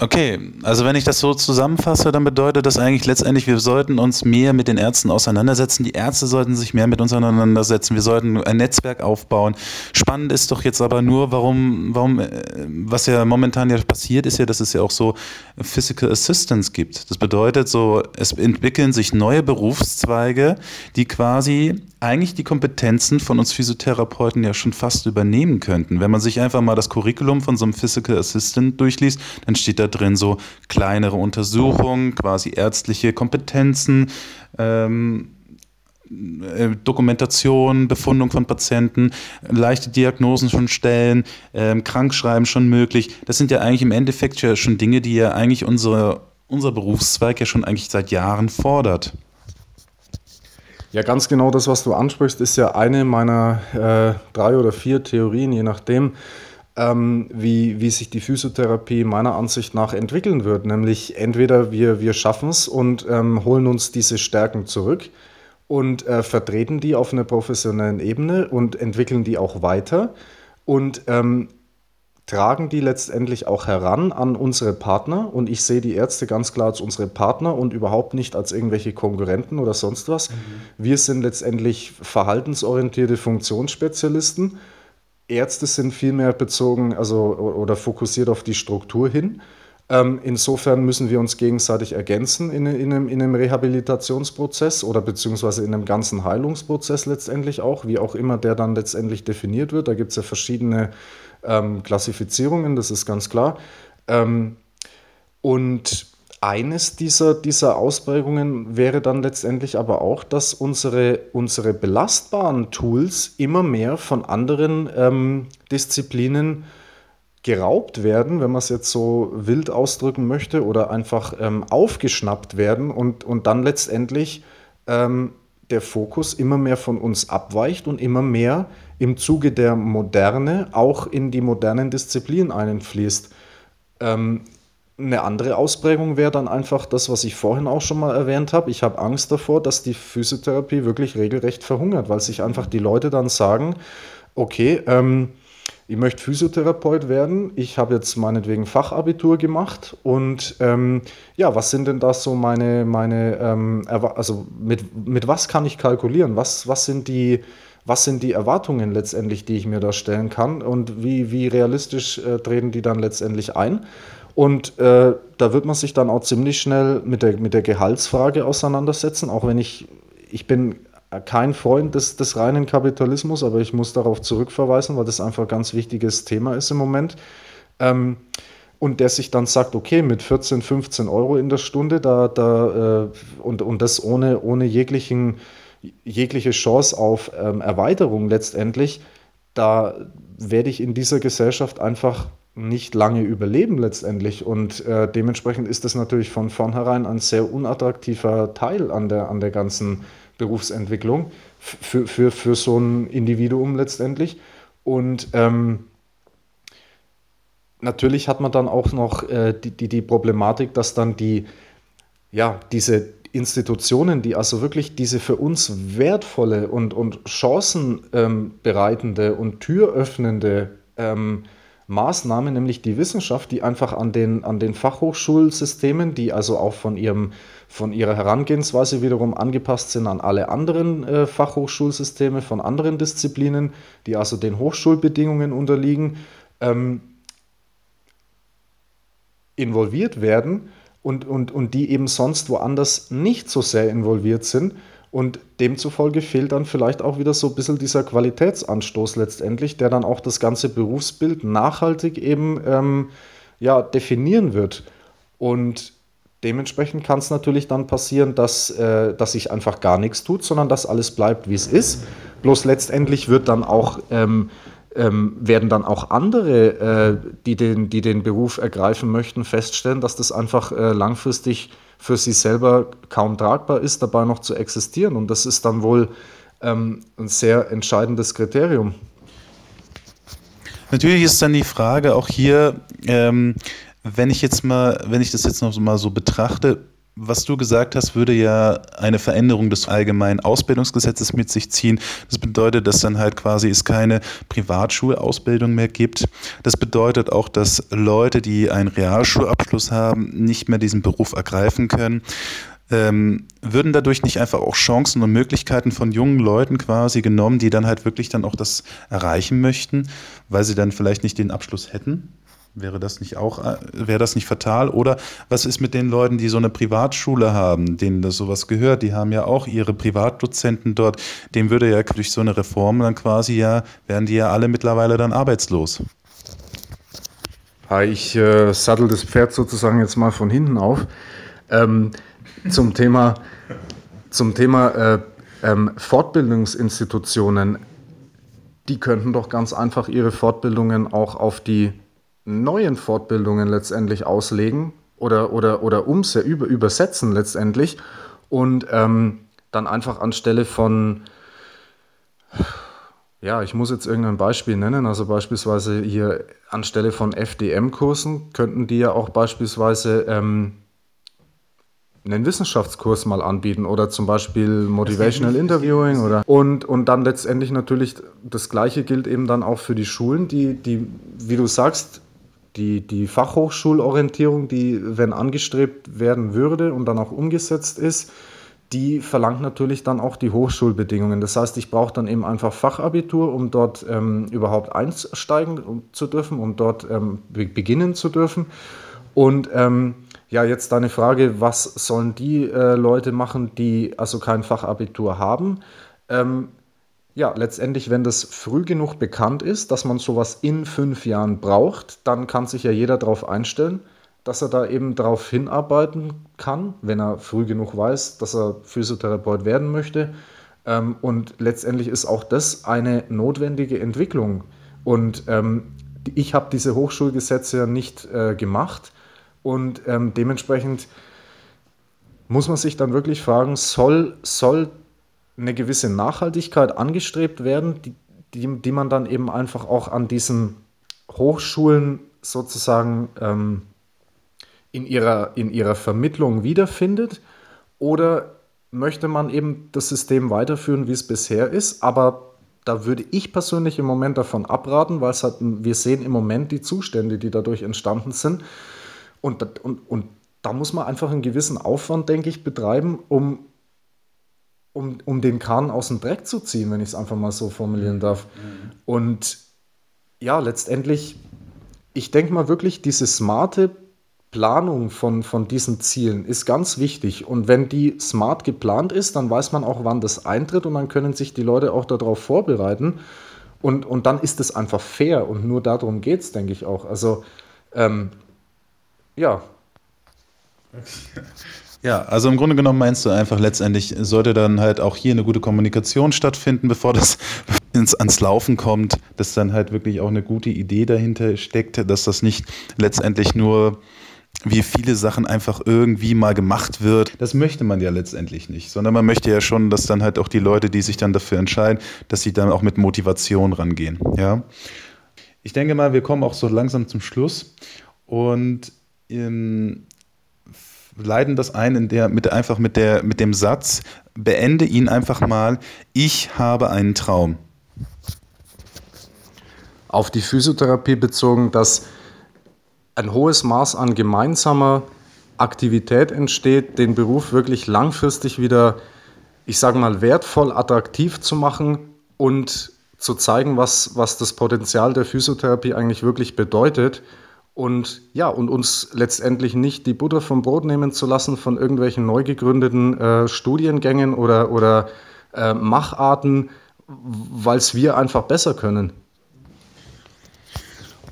Okay, also wenn ich das so zusammenfasse, dann bedeutet das eigentlich letztendlich, wir sollten uns mehr mit den Ärzten auseinandersetzen. Die Ärzte sollten sich mehr mit uns auseinandersetzen. Wir sollten ein Netzwerk aufbauen. Spannend ist doch jetzt aber nur, warum, warum, äh, was ja momentan ja passiert, ist ja, dass es ja auch so Physical Assistance gibt. Das bedeutet so, es entwickeln sich neue Berufszweige, die quasi eigentlich die Kompetenzen von uns Physiotherapeuten ja schon fast übernehmen könnten. Wenn man sich einfach mal das Curriculum von so einem Physical Assistant durchliest, dann steht da drin so kleinere Untersuchungen, quasi ärztliche Kompetenzen, ähm, äh, Dokumentation, Befundung von Patienten, leichte Diagnosen schon stellen, ähm, Krankschreiben schon möglich. Das sind ja eigentlich im Endeffekt ja schon Dinge, die ja eigentlich unsere, unser Berufszweig ja schon eigentlich seit Jahren fordert. Ja, ganz genau das, was du ansprichst, ist ja eine meiner äh, drei oder vier Theorien, je nachdem, ähm, wie, wie sich die Physiotherapie meiner Ansicht nach entwickeln wird. Nämlich entweder wir, wir schaffen es und ähm, holen uns diese Stärken zurück und äh, vertreten die auf einer professionellen Ebene und entwickeln die auch weiter. Und ähm, tragen die letztendlich auch heran an unsere Partner und ich sehe die Ärzte ganz klar als unsere Partner und überhaupt nicht als irgendwelche Konkurrenten oder sonst was. Mhm. Wir sind letztendlich verhaltensorientierte Funktionsspezialisten. Ärzte sind vielmehr bezogen also, oder fokussiert auf die Struktur hin. Ähm, insofern müssen wir uns gegenseitig ergänzen in, in, einem, in einem Rehabilitationsprozess oder beziehungsweise in einem ganzen Heilungsprozess letztendlich auch, wie auch immer der dann letztendlich definiert wird. Da gibt es ja verschiedene ähm, Klassifizierungen, das ist ganz klar. Ähm, und eines dieser, dieser Ausprägungen wäre dann letztendlich aber auch, dass unsere, unsere belastbaren Tools immer mehr von anderen ähm, Disziplinen geraubt werden, wenn man es jetzt so wild ausdrücken möchte, oder einfach ähm, aufgeschnappt werden und, und dann letztendlich ähm, der Fokus immer mehr von uns abweicht und immer mehr im Zuge der Moderne auch in die modernen Disziplinen einfließt. Ähm, eine andere Ausprägung wäre dann einfach das, was ich vorhin auch schon mal erwähnt habe. Ich habe Angst davor, dass die Physiotherapie wirklich regelrecht verhungert, weil sich einfach die Leute dann sagen, okay, ähm, ich möchte Physiotherapeut werden, ich habe jetzt meinetwegen Fachabitur gemacht und ähm, ja, was sind denn da so meine, meine ähm, also mit, mit was kann ich kalkulieren? Was, was, sind die, was sind die Erwartungen letztendlich, die ich mir da stellen kann und wie, wie realistisch äh, treten die dann letztendlich ein? Und äh, da wird man sich dann auch ziemlich schnell mit der, mit der Gehaltsfrage auseinandersetzen, auch wenn ich, ich bin kein Freund des, des reinen Kapitalismus, aber ich muss darauf zurückverweisen, weil das einfach ein ganz wichtiges Thema ist im Moment. Ähm, und der sich dann sagt, okay, mit 14, 15 Euro in der Stunde, da, da, äh, und, und das ohne, ohne jeglichen, jegliche Chance auf ähm, Erweiterung letztendlich, da werde ich in dieser Gesellschaft einfach nicht lange überleben letztendlich. Und äh, dementsprechend ist das natürlich von vornherein ein sehr unattraktiver Teil an der, an der ganzen Berufsentwicklung für, für, für so ein Individuum letztendlich. Und ähm, natürlich hat man dann auch noch äh, die, die, die Problematik, dass dann die, ja, diese Institutionen, die also wirklich diese für uns wertvolle und, und chancenbereitende ähm, und türöffnende ähm, Maßnahme, nämlich die Wissenschaft, die einfach an den, an den Fachhochschulsystemen, die also auch von, ihrem, von ihrer Herangehensweise wiederum angepasst sind an alle anderen äh, Fachhochschulsysteme von anderen Disziplinen, die also den Hochschulbedingungen unterliegen, ähm, involviert werden und, und, und die eben sonst woanders nicht so sehr involviert sind und demzufolge fehlt dann vielleicht auch wieder so ein bisschen dieser Qualitätsanstoß letztendlich, der dann auch das ganze Berufsbild nachhaltig eben ähm, ja, definieren wird. Und dementsprechend kann es natürlich dann passieren, dass, äh, dass sich einfach gar nichts tut, sondern dass alles bleibt, wie es ist. Bloß letztendlich wird dann auch, ähm, ähm, werden dann auch andere, äh, die, den, die den Beruf ergreifen möchten, feststellen, dass das einfach äh, langfristig für sie selber kaum tragbar ist, dabei noch zu existieren. Und das ist dann wohl ähm, ein sehr entscheidendes Kriterium. Natürlich ist dann die Frage auch hier, ähm, wenn ich jetzt mal, wenn ich das jetzt noch mal so betrachte, was du gesagt hast, würde ja eine Veränderung des allgemeinen Ausbildungsgesetzes mit sich ziehen. Das bedeutet, dass dann halt quasi es keine Privatschulausbildung mehr gibt. Das bedeutet auch, dass Leute, die einen Realschulabschluss haben, nicht mehr diesen Beruf ergreifen können. Ähm, würden dadurch nicht einfach auch Chancen und Möglichkeiten von jungen Leuten quasi genommen, die dann halt wirklich dann auch das erreichen möchten, weil sie dann vielleicht nicht den Abschluss hätten? Wäre das nicht auch, äh, wäre das nicht fatal? Oder was ist mit den Leuten, die so eine Privatschule haben, denen das sowas gehört? Die haben ja auch ihre Privatdozenten dort. Dem würde ja durch so eine Reform dann quasi ja, wären die ja alle mittlerweile dann arbeitslos. Ich äh, sattel das Pferd sozusagen jetzt mal von hinten auf. Ähm, zum Thema, zum Thema äh, ähm, Fortbildungsinstitutionen. Die könnten doch ganz einfach ihre Fortbildungen auch auf die neuen Fortbildungen letztendlich auslegen oder, oder, oder umse über, übersetzen letztendlich und ähm, dann einfach anstelle von, ja, ich muss jetzt irgendein Beispiel nennen, also beispielsweise hier anstelle von FDM-Kursen könnten die ja auch beispielsweise ähm, einen Wissenschaftskurs mal anbieten oder zum Beispiel Motivational Interviewing oder und, und dann letztendlich natürlich das gleiche gilt eben dann auch für die Schulen, die, die, wie du sagst, die, die Fachhochschulorientierung, die, wenn angestrebt werden würde und dann auch umgesetzt ist, die verlangt natürlich dann auch die Hochschulbedingungen. Das heißt, ich brauche dann eben einfach Fachabitur, um dort ähm, überhaupt einsteigen zu dürfen, um dort ähm, beginnen zu dürfen. Und ähm, ja, jetzt deine Frage, was sollen die äh, Leute machen, die also kein Fachabitur haben? Ähm, ja, letztendlich, wenn das früh genug bekannt ist, dass man sowas in fünf Jahren braucht, dann kann sich ja jeder darauf einstellen, dass er da eben darauf hinarbeiten kann, wenn er früh genug weiß, dass er Physiotherapeut werden möchte. Ähm, und letztendlich ist auch das eine notwendige Entwicklung. Und ähm, ich habe diese Hochschulgesetze ja nicht äh, gemacht und ähm, dementsprechend muss man sich dann wirklich fragen, soll, soll eine gewisse Nachhaltigkeit angestrebt werden, die, die, die man dann eben einfach auch an diesen Hochschulen sozusagen ähm, in, ihrer, in ihrer Vermittlung wiederfindet? Oder möchte man eben das System weiterführen, wie es bisher ist? Aber da würde ich persönlich im Moment davon abraten, weil es halt, wir sehen im Moment die Zustände, die dadurch entstanden sind. Und, und, und da muss man einfach einen gewissen Aufwand, denke ich, betreiben, um um, um den Kahn aus dem Dreck zu ziehen, wenn ich es einfach mal so formulieren mhm. darf. Mhm. Und ja, letztendlich, ich denke mal wirklich, diese smarte Planung von, von diesen Zielen ist ganz wichtig. Und wenn die smart geplant ist, dann weiß man auch, wann das eintritt und dann können sich die Leute auch darauf vorbereiten. Und, und dann ist es einfach fair und nur darum geht es, denke ich auch. Also, ähm, ja. Ja, also im Grunde genommen meinst du einfach letztendlich, sollte dann halt auch hier eine gute Kommunikation stattfinden, bevor das ins, ans Laufen kommt, dass dann halt wirklich auch eine gute Idee dahinter steckt, dass das nicht letztendlich nur wie viele Sachen einfach irgendwie mal gemacht wird. Das möchte man ja letztendlich nicht, sondern man möchte ja schon, dass dann halt auch die Leute, die sich dann dafür entscheiden, dass sie dann auch mit Motivation rangehen. Ja. Ich denke mal, wir kommen auch so langsam zum Schluss und in, leiten das ein in der, mit, einfach mit, der, mit dem Satz, beende ihn einfach mal, ich habe einen Traum. Auf die Physiotherapie bezogen, dass ein hohes Maß an gemeinsamer Aktivität entsteht, den Beruf wirklich langfristig wieder, ich sage mal, wertvoll, attraktiv zu machen und zu zeigen, was, was das Potenzial der Physiotherapie eigentlich wirklich bedeutet. Und ja, und uns letztendlich nicht die Butter vom Brot nehmen zu lassen von irgendwelchen neu gegründeten äh, Studiengängen oder, oder äh, Macharten, weil es wir einfach besser können.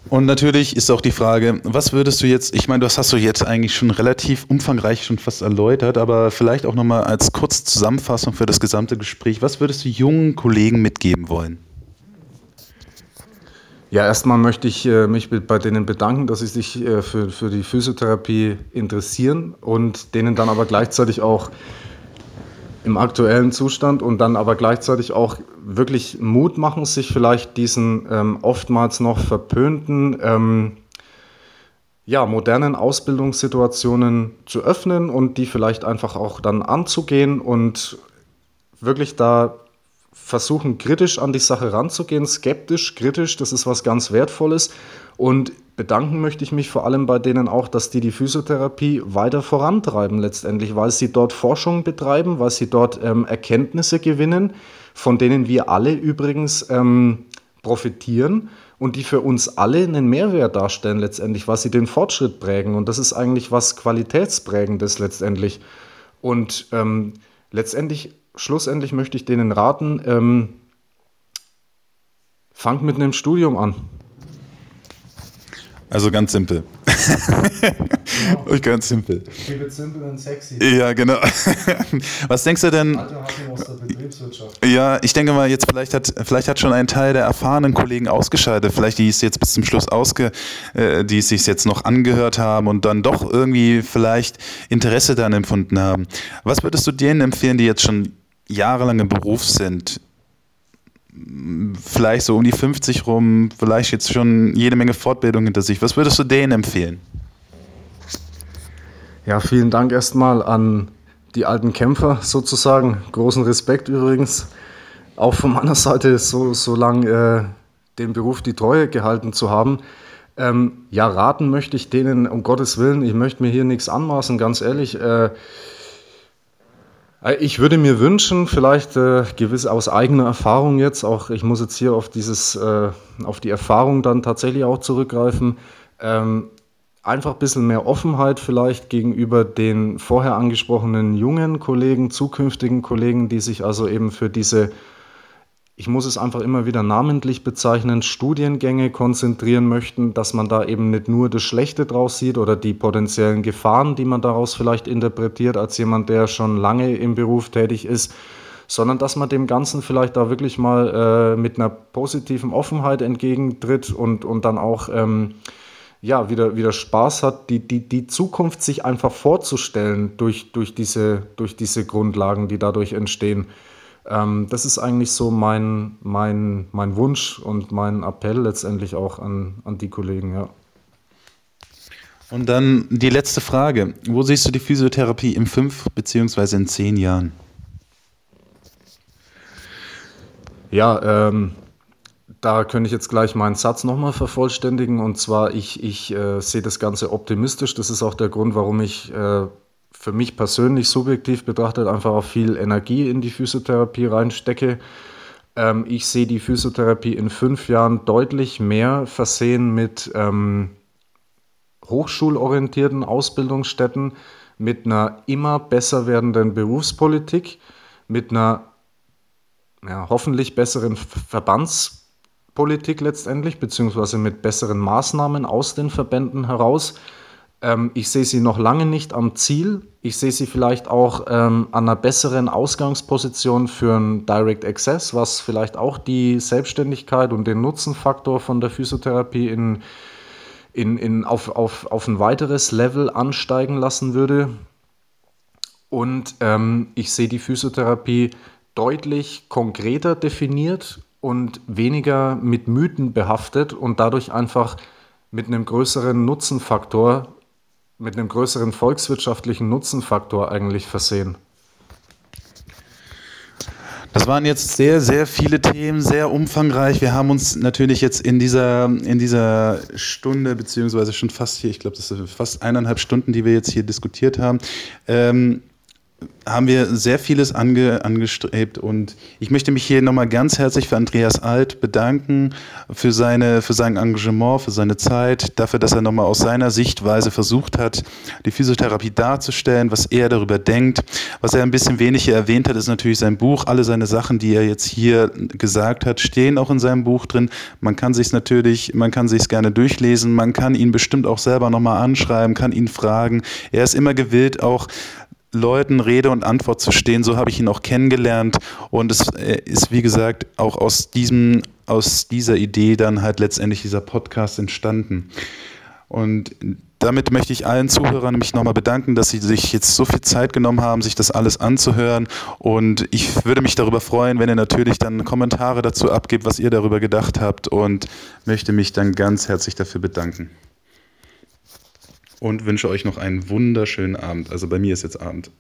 Und natürlich ist auch die Frage, was würdest du jetzt, ich meine, das hast du jetzt eigentlich schon relativ umfangreich schon fast erläutert, aber vielleicht auch nochmal als kurze Zusammenfassung für das gesamte Gespräch, was würdest du jungen Kollegen mitgeben wollen? Ja, erstmal möchte ich äh, mich bei denen bedanken, dass sie sich äh, für, für die Physiotherapie interessieren und denen dann aber gleichzeitig auch im aktuellen Zustand und dann aber gleichzeitig auch wirklich Mut machen, sich vielleicht diesen ähm, oftmals noch verpönten, ähm, ja, modernen Ausbildungssituationen zu öffnen und die vielleicht einfach auch dann anzugehen und wirklich da versuchen, kritisch an die Sache ranzugehen, skeptisch, kritisch, das ist was ganz Wertvolles und bedanken möchte ich mich vor allem bei denen auch, dass die die Physiotherapie weiter vorantreiben letztendlich, weil sie dort Forschung betreiben, weil sie dort ähm, Erkenntnisse gewinnen, von denen wir alle übrigens ähm, profitieren und die für uns alle einen Mehrwert darstellen letztendlich, weil sie den Fortschritt prägen. Und das ist eigentlich was Qualitätsprägendes letztendlich. Und ähm, letztendlich, schlussendlich möchte ich denen raten, ähm, fangt mit einem Studium an. Also ganz simpel. ganz simpel. Keep it simple and sexy. Ja, genau. Was denkst du denn? Alte aus der Betriebswirtschaft. Ja, ich denke mal, jetzt vielleicht hat, vielleicht hat schon ein Teil der erfahrenen Kollegen ausgeschaltet, vielleicht die es jetzt bis zum Schluss ausge, äh, die es sich jetzt noch angehört haben und dann doch irgendwie vielleicht Interesse daran empfunden haben. Was würdest du denen empfehlen, die jetzt schon jahrelang im Beruf sind? vielleicht so um die 50 rum, vielleicht jetzt schon jede Menge Fortbildung hinter sich. Was würdest du denen empfehlen? Ja, vielen Dank erstmal an die alten Kämpfer sozusagen. Großen Respekt übrigens. Auch von meiner Seite so, so lange äh, dem Beruf die Treue gehalten zu haben. Ähm, ja, raten möchte ich denen, um Gottes Willen, ich möchte mir hier nichts anmaßen, ganz ehrlich. Äh, ich würde mir wünschen, vielleicht äh, gewiss aus eigener Erfahrung jetzt, auch ich muss jetzt hier auf dieses, äh, auf die Erfahrung dann tatsächlich auch zurückgreifen, ähm, einfach ein bisschen mehr Offenheit vielleicht gegenüber den vorher angesprochenen jungen Kollegen, zukünftigen Kollegen, die sich also eben für diese ich muss es einfach immer wieder namentlich bezeichnen, Studiengänge konzentrieren möchten, dass man da eben nicht nur das Schlechte draus sieht oder die potenziellen Gefahren, die man daraus vielleicht interpretiert als jemand, der schon lange im Beruf tätig ist, sondern dass man dem Ganzen vielleicht da wirklich mal äh, mit einer positiven Offenheit entgegentritt und, und dann auch ähm, ja, wieder, wieder Spaß hat, die, die, die Zukunft sich einfach vorzustellen durch, durch, diese, durch diese Grundlagen, die dadurch entstehen. Ähm, das ist eigentlich so mein, mein, mein Wunsch und mein Appell letztendlich auch an, an die Kollegen, ja. Und dann die letzte Frage. Wo siehst du die Physiotherapie in fünf beziehungsweise in zehn Jahren? Ja, ähm, da könnte ich jetzt gleich meinen Satz nochmal vervollständigen. Und zwar, ich, ich äh, sehe das Ganze optimistisch. Das ist auch der Grund, warum ich äh, für mich persönlich subjektiv betrachtet einfach auch viel Energie in die Physiotherapie reinstecke. Ähm, ich sehe die Physiotherapie in fünf Jahren deutlich mehr versehen mit ähm, hochschulorientierten Ausbildungsstätten, mit einer immer besser werdenden Berufspolitik, mit einer ja, hoffentlich besseren Verbandspolitik letztendlich, beziehungsweise mit besseren Maßnahmen aus den Verbänden heraus. Ähm, ich sehe sie noch lange nicht am Ziel. Ich sehe sie vielleicht auch ähm, an einer besseren Ausgangsposition für ein Direct Access, was vielleicht auch die Selbstständigkeit und den Nutzenfaktor von der Physiotherapie in in, in, auf, auf, auf ein weiteres Level ansteigen lassen würde. Und ähm, ich sehe die Physiotherapie deutlich konkreter definiert und weniger mit Mythen behaftet und dadurch einfach mit einem größeren Nutzenfaktor, mit einem größeren volkswirtschaftlichen Nutzenfaktor eigentlich versehen. Das waren jetzt sehr, sehr viele Themen, sehr umfangreich. Wir haben uns natürlich jetzt in dieser, in dieser Stunde, beziehungsweise schon fast hier, ich glaube, das sind fast eineinhalb Stunden, die wir jetzt hier diskutiert haben, ähm, haben wir sehr vieles ange, angestrebt und ich möchte mich hier nochmal ganz herzlich für Andreas Alt bedanken, für, seine, für sein Engagement, für seine Zeit, dafür, dass er nochmal aus seiner Sichtweise versucht hat, die Physiotherapie darzustellen, was er darüber denkt. Was er ein bisschen wenig hier erwähnt hat, ist natürlich sein Buch. Alle seine Sachen, die er jetzt hier gesagt hat, stehen auch in seinem Buch drin. Man kann sich natürlich, man kann sich gerne durchlesen, man kann ihn bestimmt auch selber nochmal anschreiben, kann ihn fragen. Er ist immer gewillt, auch Leuten Rede und Antwort zu stehen. So habe ich ihn auch kennengelernt. Und es äh, ist, wie gesagt, auch aus, diesem, aus dieser Idee dann halt letztendlich dieser Podcast entstanden. Und damit möchte ich allen Zuhörern mich nochmal bedanken, dass sie sich jetzt so viel Zeit genommen haben, sich das alles anzuhören. Und ich würde mich darüber freuen, wenn ihr natürlich dann Kommentare dazu abgebt, was ihr darüber gedacht habt. Und möchte mich dann ganz herzlich dafür bedanken und wünsche euch noch einen wunderschönen Abend. Also bei mir ist jetzt Abend.